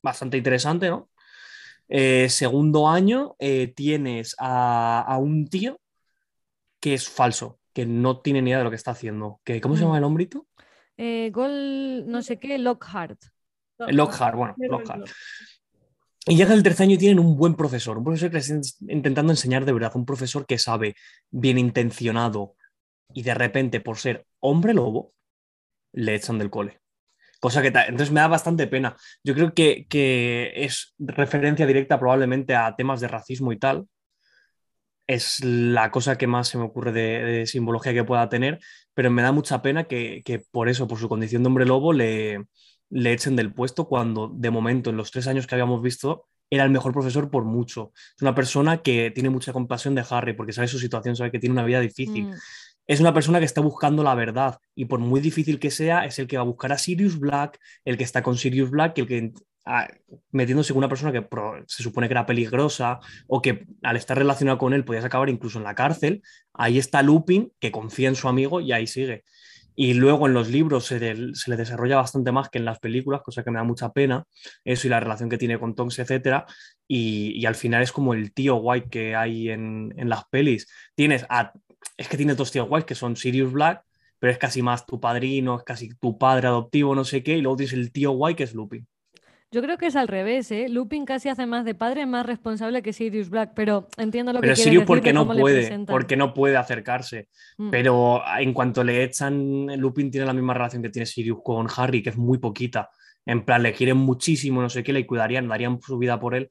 bastante interesante, ¿no? Eh, segundo año tienes a, a, un tío que es falso, que no tiene ni idea de lo que está haciendo. Que, ¿Cómo se llama el hombrito? Eh, gol, no sé qué, Lockhart. Lockhart, bueno, Lockhart. Y llega el tercer año y tienen un buen profesor, un profesor que les está intentando enseñar de verdad, un profesor que sabe, bien intencionado, y de repente, por ser hombre lobo, le echan del cole. Cosa que entonces me da bastante pena. Yo creo que, que es referencia directa probablemente a temas de racismo y tal, es la cosa que más se me ocurre de, simbología que pueda tener, pero me da mucha pena que, por eso, por su condición de hombre lobo, le, le echen del puesto cuando de momento, en los tres años que habíamos visto, era el mejor profesor por mucho. Es una persona que tiene mucha compasión de Harry porque sabe su situación, sabe que tiene una vida difícil. Mm. Es una persona que está buscando la verdad y por muy difícil que sea, es el que va a buscar a Sirius Black, el que está con Sirius Black, el que metiéndose con una persona que se supone que era peligrosa o que al estar relacionado con él podías acabar incluso en la cárcel, ahí está Lupin, que confía en su amigo y ahí sigue. Y luego en los libros se, le desarrolla bastante más que en las películas, cosa que me da mucha pena, eso y la relación que tiene con Tonks, etc. Y, al final es como el tío guay que hay en, las pelis. Tienes es que tienes dos tíos guays que son Sirius Black, pero es casi más tu padrino, es casi tu padre adoptivo, no sé qué, y luego tienes el tío guay que es Lupin. Yo creo que es al revés, ¿eh? Lupin casi hace más de padre, más responsable que Sirius Black, pero entiendo lo que Pero Sirius porque no puede, porque no puede acercarse. Mm. Pero en cuanto le echan, Lupin tiene la misma relación que tiene Sirius con Harry, que es muy poquita. En plan, le quieren muchísimo, no sé qué, le cuidarían, darían su vida por él,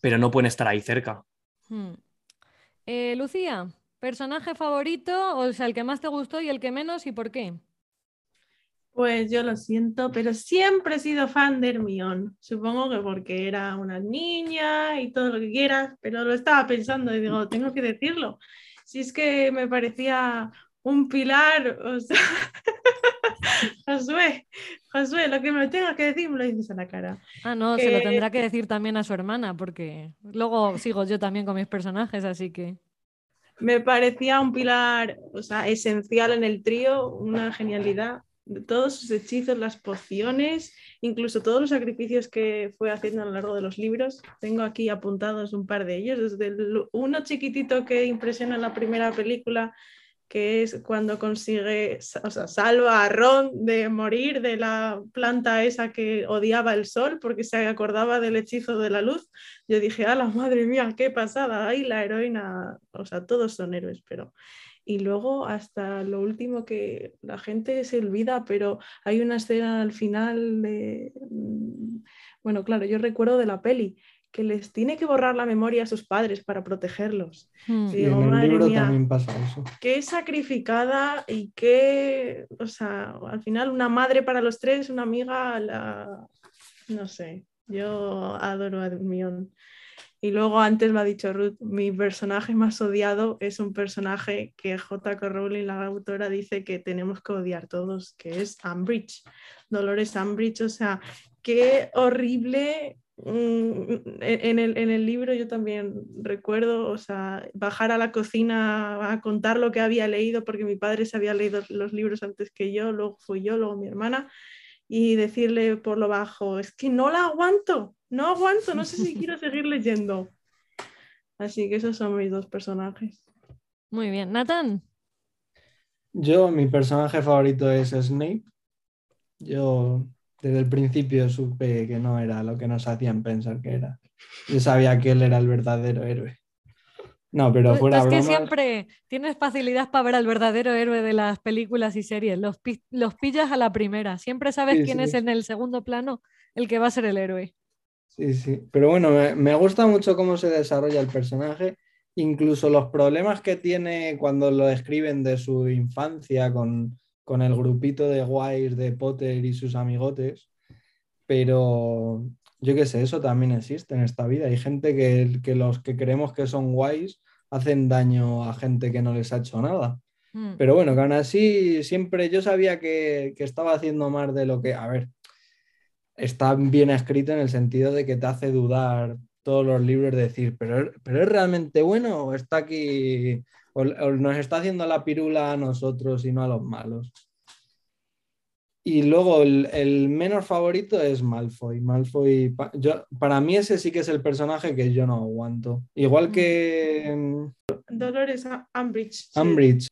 pero no pueden estar ahí cerca. Mm. Eh, Lucía, personaje favorito, o sea, el que más te gustó y el que menos, ¿y por qué? Pues yo lo siento, pero siempre he sido fan de Hermione. Supongo que porque era una niña y todo lo que quieras, pero lo estaba pensando y digo, tengo que decirlo. Si es que me parecía un pilar, o sea, Josué, Josué, lo que me tengas que decir me lo dices a la cara. Ah, no, se lo tendrá que decir también a su hermana, porque luego sigo yo también con mis personajes, así que. Me parecía un pilar, o sea, esencial en el trío, una genialidad. Todos sus hechizos, las pociones, incluso todos los sacrificios que fue haciendo a lo largo de los libros. Tengo aquí apuntados un par de ellos, desde uno chiquitito que impresiona en la primera película, que es cuando consigue, o sea, salva a Ron de morir de la planta esa que odiaba el sol porque se acordaba del hechizo de la luz. Yo dije, a la madre mía, qué pasada! Ahí la heroína, o sea, todos son héroes, pero... Y luego hasta lo último que la gente se olvida, pero hay una escena al final de... mm, Bueno, claro, yo recuerdo de la peli, que les tiene que borrar la memoria a sus padres para protegerlos. Hmm. Y Digo, en el madre libro mía. también pasa eso. Qué sacrificada y qué, o sea, al final una madre para los tres, una amiga, la... no sé, yo adoro a Hermione. Y luego antes lo ha dicho Ruth, mi personaje más odiado es un personaje que J.K. Rowling, la autora, dice que tenemos que odiar todos, que es Umbridge, Dolores Umbridge, o sea, qué horrible. mm, En el, en el libro yo también recuerdo, o sea, bajar a la cocina a contar lo que había leído, porque mi padre se había leído los libros antes que yo, luego fui yo, luego mi hermana, y decirle por lo bajo, es que no la aguanto, no aguanto, no sé si quiero seguir leyendo. Así que esos son mis dos personajes. Muy bien. Nathan. Yo, mi personaje favorito es Snape. Yo desde el principio supe que no era lo que nos hacían pensar que era. Yo sabía que él era el verdadero héroe. No, pero tú fuera es que bromas, siempre tienes facilidad para ver al verdadero héroe de las películas y series. Los, pi- los pillas a la primera. Siempre sabes Sí, quién sí. es en el segundo plano el que va a ser el héroe. Sí, sí. Pero bueno, me, me gusta mucho cómo se desarrolla el personaje, incluso los problemas que tiene cuando lo escriben de su infancia con, con el grupito de guays de Potter y sus amigotes. Pero yo qué sé, eso también existe en esta vida. Hay gente que, que los que creemos que son guays hacen daño a gente que no les ha hecho nada. Hmm. Pero bueno, que aún así siempre yo sabía que, que estaba haciendo más de lo que, a ver, está bien escrito en el sentido de que te hace dudar todos los libros, de decir, pero, pero es realmente bueno o está aquí, o, o nos está haciendo la pirula a nosotros y no a los malos. Y luego el, el menos favorito es Malfoy. Malfoy, pa- yo, para mí ese sí que es el personaje que yo no aguanto. Igual que... Dolores Umbridge. Umbridge,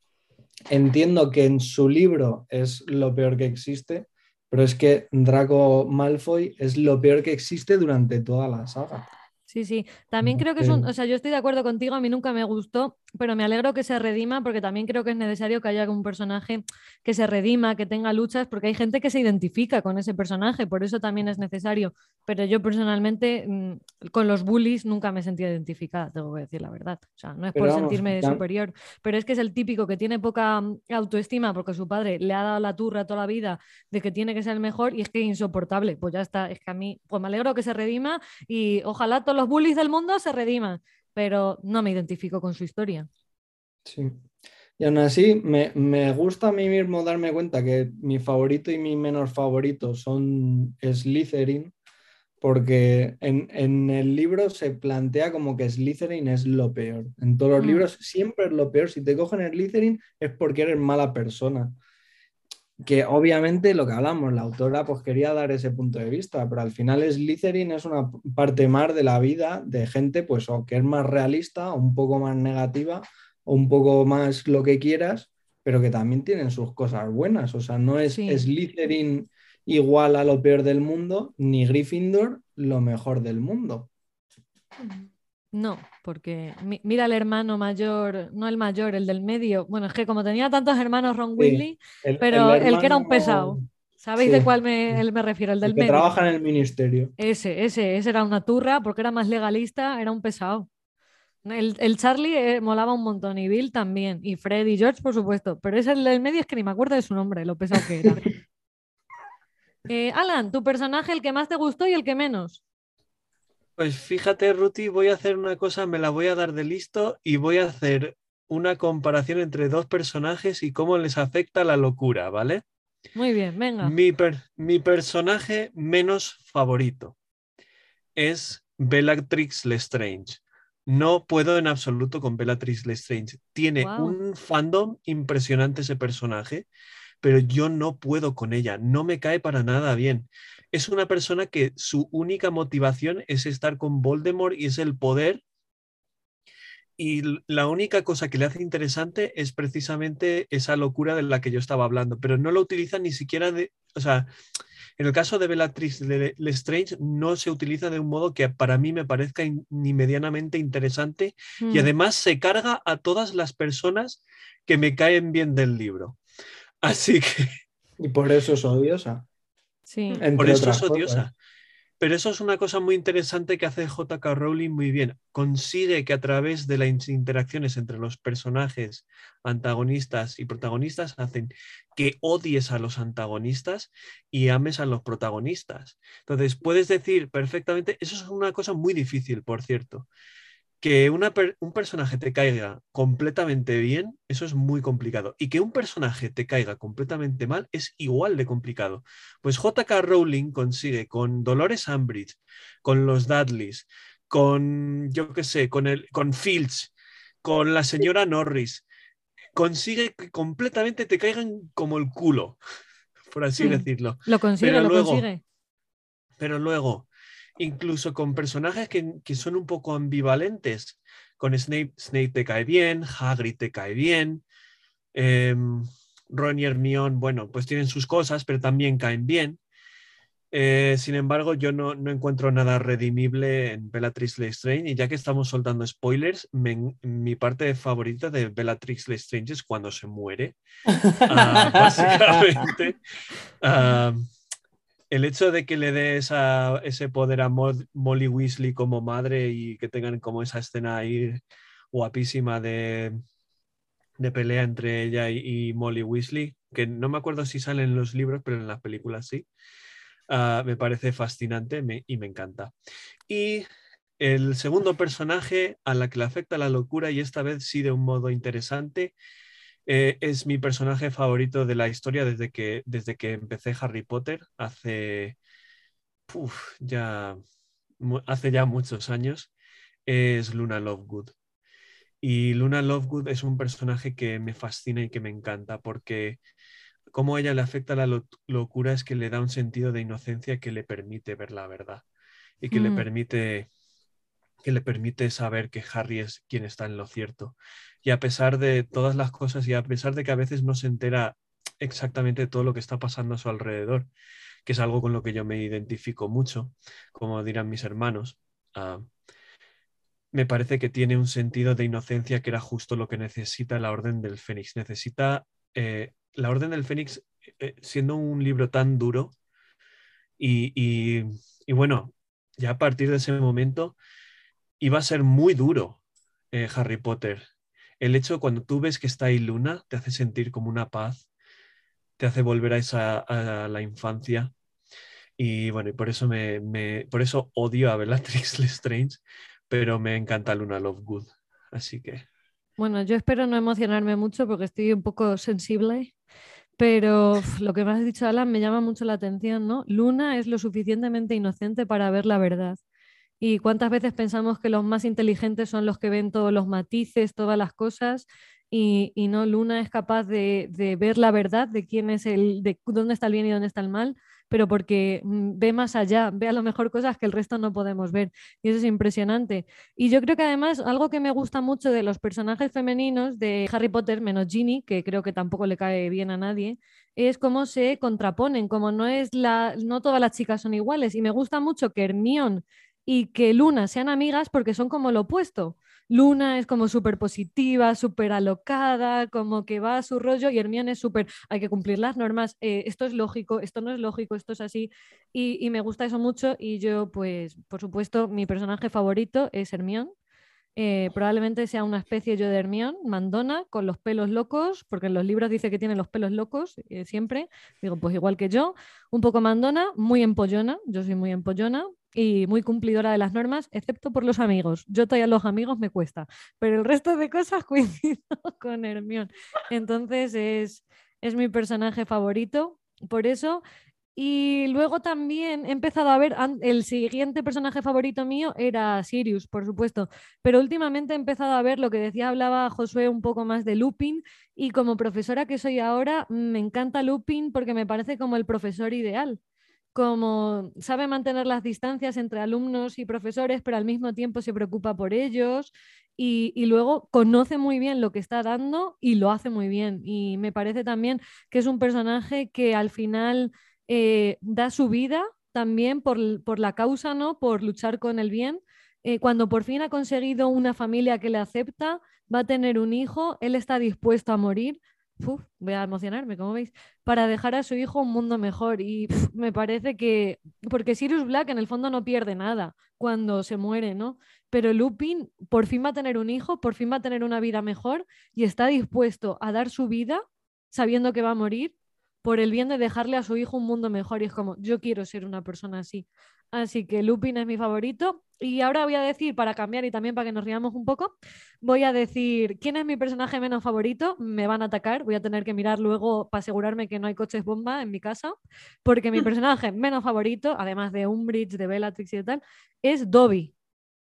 entiendo que en su libro es lo peor que existe, pero es que Draco Malfoy es lo peor que existe durante toda la saga. Sí, sí. También creo que es un, o sea, yo estoy de acuerdo contigo, a mí nunca me gustó, pero me alegro que se redima porque también creo que es necesario que haya un personaje que se redima, que tenga luchas, porque hay gente que se identifica con ese personaje, por eso también es necesario. Pero yo personalmente mm, con los bullies nunca me sentí identificada, tengo que decir la verdad. O sea, no es Pero por vamos, sentirme ya- superior, pero es que es el típico que tiene poca mm, autoestima porque su padre le ha dado la turra toda la vida de que tiene que ser el mejor y es que es insoportable. Pues ya está, es que a mí, pues me alegro que se redima y ojalá todos los bullies del mundo se rediman, pero no me identifico con su historia. Sí. Y aún así, me, me gusta a mí mismo darme cuenta que mi favorito y mi menos favorito son Slytherin, porque en, en el libro se plantea como que Slytherin es lo peor. En todos los Mm. libros siempre es lo peor. Si te cogen Slytherin es porque eres mala persona. Que obviamente lo que hablamos, la autora pues quería dar ese punto de vista, pero al final Slytherin es una parte más de la vida de gente pues o que es más realista, o un poco más negativa, o un poco más lo que quieras, pero que también tienen sus cosas buenas. O sea, no es Sí. Slytherin igual a lo peor del mundo, ni Gryffindor lo mejor del mundo. No, porque mi- mira el hermano mayor, no el mayor, el del medio. Bueno, es que como tenía tantos hermanos Ron Sí, El- pero el, que era un pesado. ¿Sabéis Sí, de cuál me, el me refiero? El el del que medio. trabaja en el ministerio. Ese, ese, ese era una turra porque era más legalista, era un pesado. El, el Charlie eh, molaba un montón y Bill también, y Fred y George, por supuesto, pero ese el del medio es que ni me acuerdo de su nombre, lo pesado que era. Eh, Alan, tu personaje, el que más te gustó y el que menos. Pues fíjate, Ruti, voy a hacer una cosa, me la voy a dar de listo y voy a hacer una comparación entre dos personajes y cómo les afecta la locura, ¿vale? Muy bien, venga. Mi, per- mi personaje menos favorito es Bellatrix Lestrange. No puedo en absoluto con Bellatrix Lestrange. Tiene un fandom impresionante ese personaje, pero yo no puedo con ella. No me cae para nada bien. Es una persona que su única motivación es estar con Voldemort y es el poder. Y la única cosa que le hace interesante es precisamente esa locura de la que yo estaba hablando, pero no lo utiliza ni siquiera de, o sea, en el caso de Bellatrix Le- Lestrange no se utiliza de un modo que para mí me parezca in- ni medianamente interesante y Mm. además se carga a todas las personas que me caen bien del libro. Así que Y por eso es odiosa. Sí. entre por eso es odiosa. cosas. Pero eso es una cosa muy interesante que hace JK Rowling muy bien. Consigue que a través de las interacciones entre los personajes antagonistas y protagonistas hacen que odies a los antagonistas y ames a los protagonistas. Entonces, puedes decir perfectamente, eso es una cosa muy difícil, por cierto, que una per- un personaje te caiga completamente bien, eso es muy complicado. Y que un personaje te caiga completamente mal es igual de complicado. Pues JK Rowling consigue con Dolores Umbridge, con los Dudleys, con, yo qué sé, con, el, con Filch, con la señora Norris, consigue que completamente te caigan como el culo, por así Sí. decirlo. Lo consigue, Pero lo luego- consigue. Pero luego, incluso con personajes que, que son un poco ambivalentes, con Snape, Snape te cae bien, Hagrid te cae bien, em, Ron y Hermione, bueno, pues tienen sus cosas, pero también caen bien. Eh, sin embargo, yo no, no encuentro nada redimible en Bellatrix Lestrange y ya que estamos soltando spoilers, me- mi parte favorita de Bellatrix Lestrange es cuando se muere. Ah, básicamente, el hecho de que le dé ese poder a Molly Weasley como madre y que tengan como esa escena ahí guapísima de, pelea entre ella y, Molly Weasley, que no me acuerdo si sale en los libros, pero en las películas sí. Ah, me parece fascinante y me encanta. Y el segundo personaje a la que le afecta la locura, y esta vez sí de un modo interesante, eh, es mi personaje favorito de la historia desde que, desde que empecé Harry Potter hace, uf, ya, hace ya muchos años, es Luna Lovegood. Y Luna Lovegood es un personaje que me fascina y que me encanta porque cómo a ella le afecta la lo- locura es que le da un sentido de inocencia que le permite ver la verdad y que le Mm. permite que le permite saber que Harry es quien está en lo cierto. Y a pesar de todas las cosas y a pesar de que a veces no se entera exactamente de todo lo que está pasando a su alrededor, que es algo con lo que yo me identifico mucho, como dirán mis hermanos, ah, me parece que tiene un sentido de inocencia que era justo lo que necesita la Orden del Fénix. Necesita eh, la Orden del Fénix, eh, siendo un libro tan duro, y, y- y bueno, ya a partir de ese momento iba a ser muy duro eh, Harry Potter. El hecho cuando tú ves que está ahí Luna te hace sentir como una paz, te hace volver a esa a la infancia. Y bueno, y por eso me, me- por eso odio a Bellatrix Lestrange, pero me encanta Luna Lovegood. Así que Bueno, yo espero no emocionarme mucho porque estoy un poco sensible, pero lo que me has dicho, Alan, me llama mucho la atención, ¿no? Luna es lo suficientemente inocente para ver la verdad. ¿Y cuántas veces pensamos que los más inteligentes son los que ven todos los matices, todas las cosas? Y, y no, Luna es capaz de, ver la verdad de quién es el, de dónde está el bien y dónde está el mal, pero porque mm, ve más allá, ve a lo mejor cosas que el resto no podemos ver. Y eso es impresionante. Y yo creo que además algo que me gusta mucho de los personajes femeninos de Harry Potter, menos Ginny, que creo que tampoco le cae bien a nadie, es cómo se contraponen, como no es la, no todas las chicas son iguales. Y me gusta mucho que Hermione y que Luna sean amigas porque son como lo opuesto. Luna es como súper positiva, súper alocada, como que va a su rollo y Hermione es súper, hay que cumplir las normas, eh, esto es lógico, esto no es lógico, esto es así. Y, y me gusta eso mucho y yo, pues, por supuesto, mi personaje favorito es Hermione. Eh, probablemente sea una especie yo de Hermión, mandona, con los pelos locos, porque en los libros dice que tiene los pelos locos eh, siempre. Digo, pues igual que yo, un poco mandona, muy empollona, yo soy muy empollona y muy cumplidora de las normas, excepto por los amigos. Yo todavía los amigos me cuesta, pero el resto de cosas coincido con Hermión. Entonces es, es mi personaje favorito. Por eso y luego también he empezado a ver, el siguiente personaje favorito mío era Sirius, por supuesto, pero últimamente he empezado a ver lo que decía, hablaba Josué un poco más de Lupin y como profesora que soy ahora, me encanta Lupin porque me parece como el profesor ideal, como sabe mantener las distancias entre alumnos y profesores, pero al mismo tiempo se preocupa por ellos y, y, luego conoce muy bien lo que está dando y lo hace muy bien. Y me parece también que es un personaje que al final eh, da su vida también por, la causa, ¿no? Por luchar con el bien. Eh, cuando por fin ha conseguido una familia que le acepta, va a tener un hijo, él está dispuesto a morir. voy a emocionarme, como veis, para dejar a su hijo un mundo mejor. Y me parece que, porque Sirius Black en el fondo no pierde nada cuando se muere, ¿no? Pero Lupin por fin va a tener un hijo, por fin va a tener una vida mejor y está dispuesto a dar su vida sabiendo que va a morir por el bien de dejarle a su hijo un mundo mejor. Y es como, yo quiero ser una persona así. Así que Lupin es mi favorito. Y ahora voy a decir, para cambiar y también para que nos riamos un poco, voy a decir quién es mi personaje menos favorito. Me van a atacar. Voy a tener que mirar luego para asegurarme que no hay coches bomba en mi casa. Porque mi personaje menos favorito, además de Umbridge, de Bellatrix y de tal, es Dobby.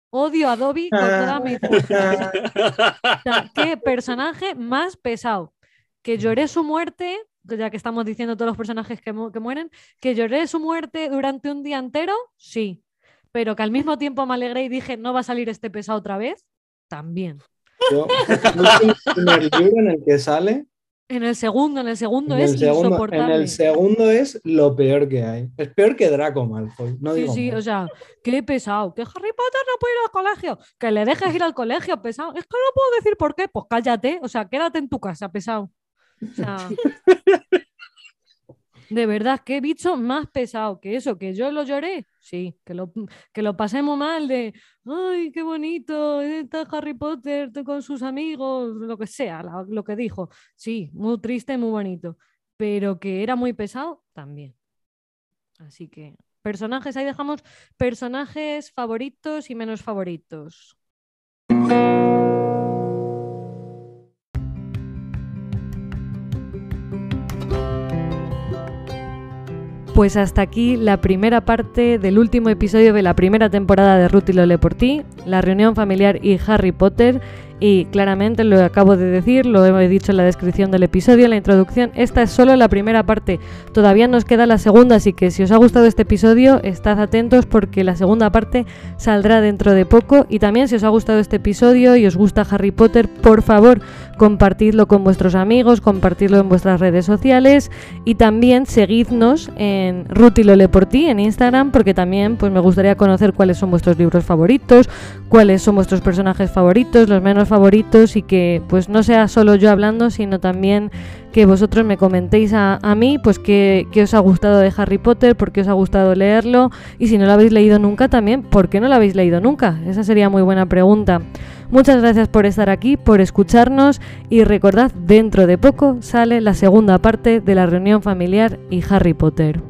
Odio a Dobby con toda mi fuerza. qué personaje más pesado. Que lloré su muerte ya que estamos diciendo todos los personajes que, mueren, que lloré su muerte durante un día entero, sí, pero que al mismo tiempo me alegré y dije, no va a salir este pesado otra vez, también. en el libro en el que sale. En el segundo, en el segundo es insoportable. En el segundo es lo peor que hay. Es peor que Draco Malfoy. No sí, sí, o sea, qué pesado. Que Harry Potter no puede ir al colegio. Que le dejes ir al colegio, pesado. Es que no puedo decir por qué. Pues cállate. O sea, quédate en tu casa, pesado. de verdad, qué bicho más pesado que eso, que yo lo lloré. Sí, que lo, que lo pasemos mal de, ay, qué bonito, está Harry Potter con sus amigos, lo que sea, lo que dijo. Sí, muy triste, muy bonito. Pero que era muy pesado, también. Así que, personajes, ahí dejamos personajes favoritos y menos favoritos. Pues hasta aquí la primera parte del último episodio de la primera temporada de Ruth y por ti, la reunión familiar y Harry Potter. Y claramente lo acabo de decir, lo he dicho en la descripción del episodio, en la introducción, esta es solo la primera parte, todavía nos queda la segunda, así que si os ha gustado este episodio, estad atentos porque la segunda parte saldrá dentro de poco. Y también si os ha gustado este episodio y os gusta Harry Potter, por favor, compartidlo con vuestros amigos, compartidlo en vuestras redes sociales y también seguidnos en Ruth y Lole por ti en Instagram porque también pues me gustaría conocer cuáles son vuestros libros favoritos, cuáles son vuestros personajes favoritos, los menos favoritos y que pues no sea solo yo hablando, sino también que vosotros me comentéis a, mí pues qué, qué, os ha gustado de Harry Potter, por qué os ha gustado leerlo y si no lo habéis leído nunca también, ¿por qué no lo habéis leído nunca? Esa sería muy buena pregunta. Muchas gracias por estar aquí, por escucharnos y recordad, dentro de poco sale la segunda parte de la reunión familiar y Harry Potter.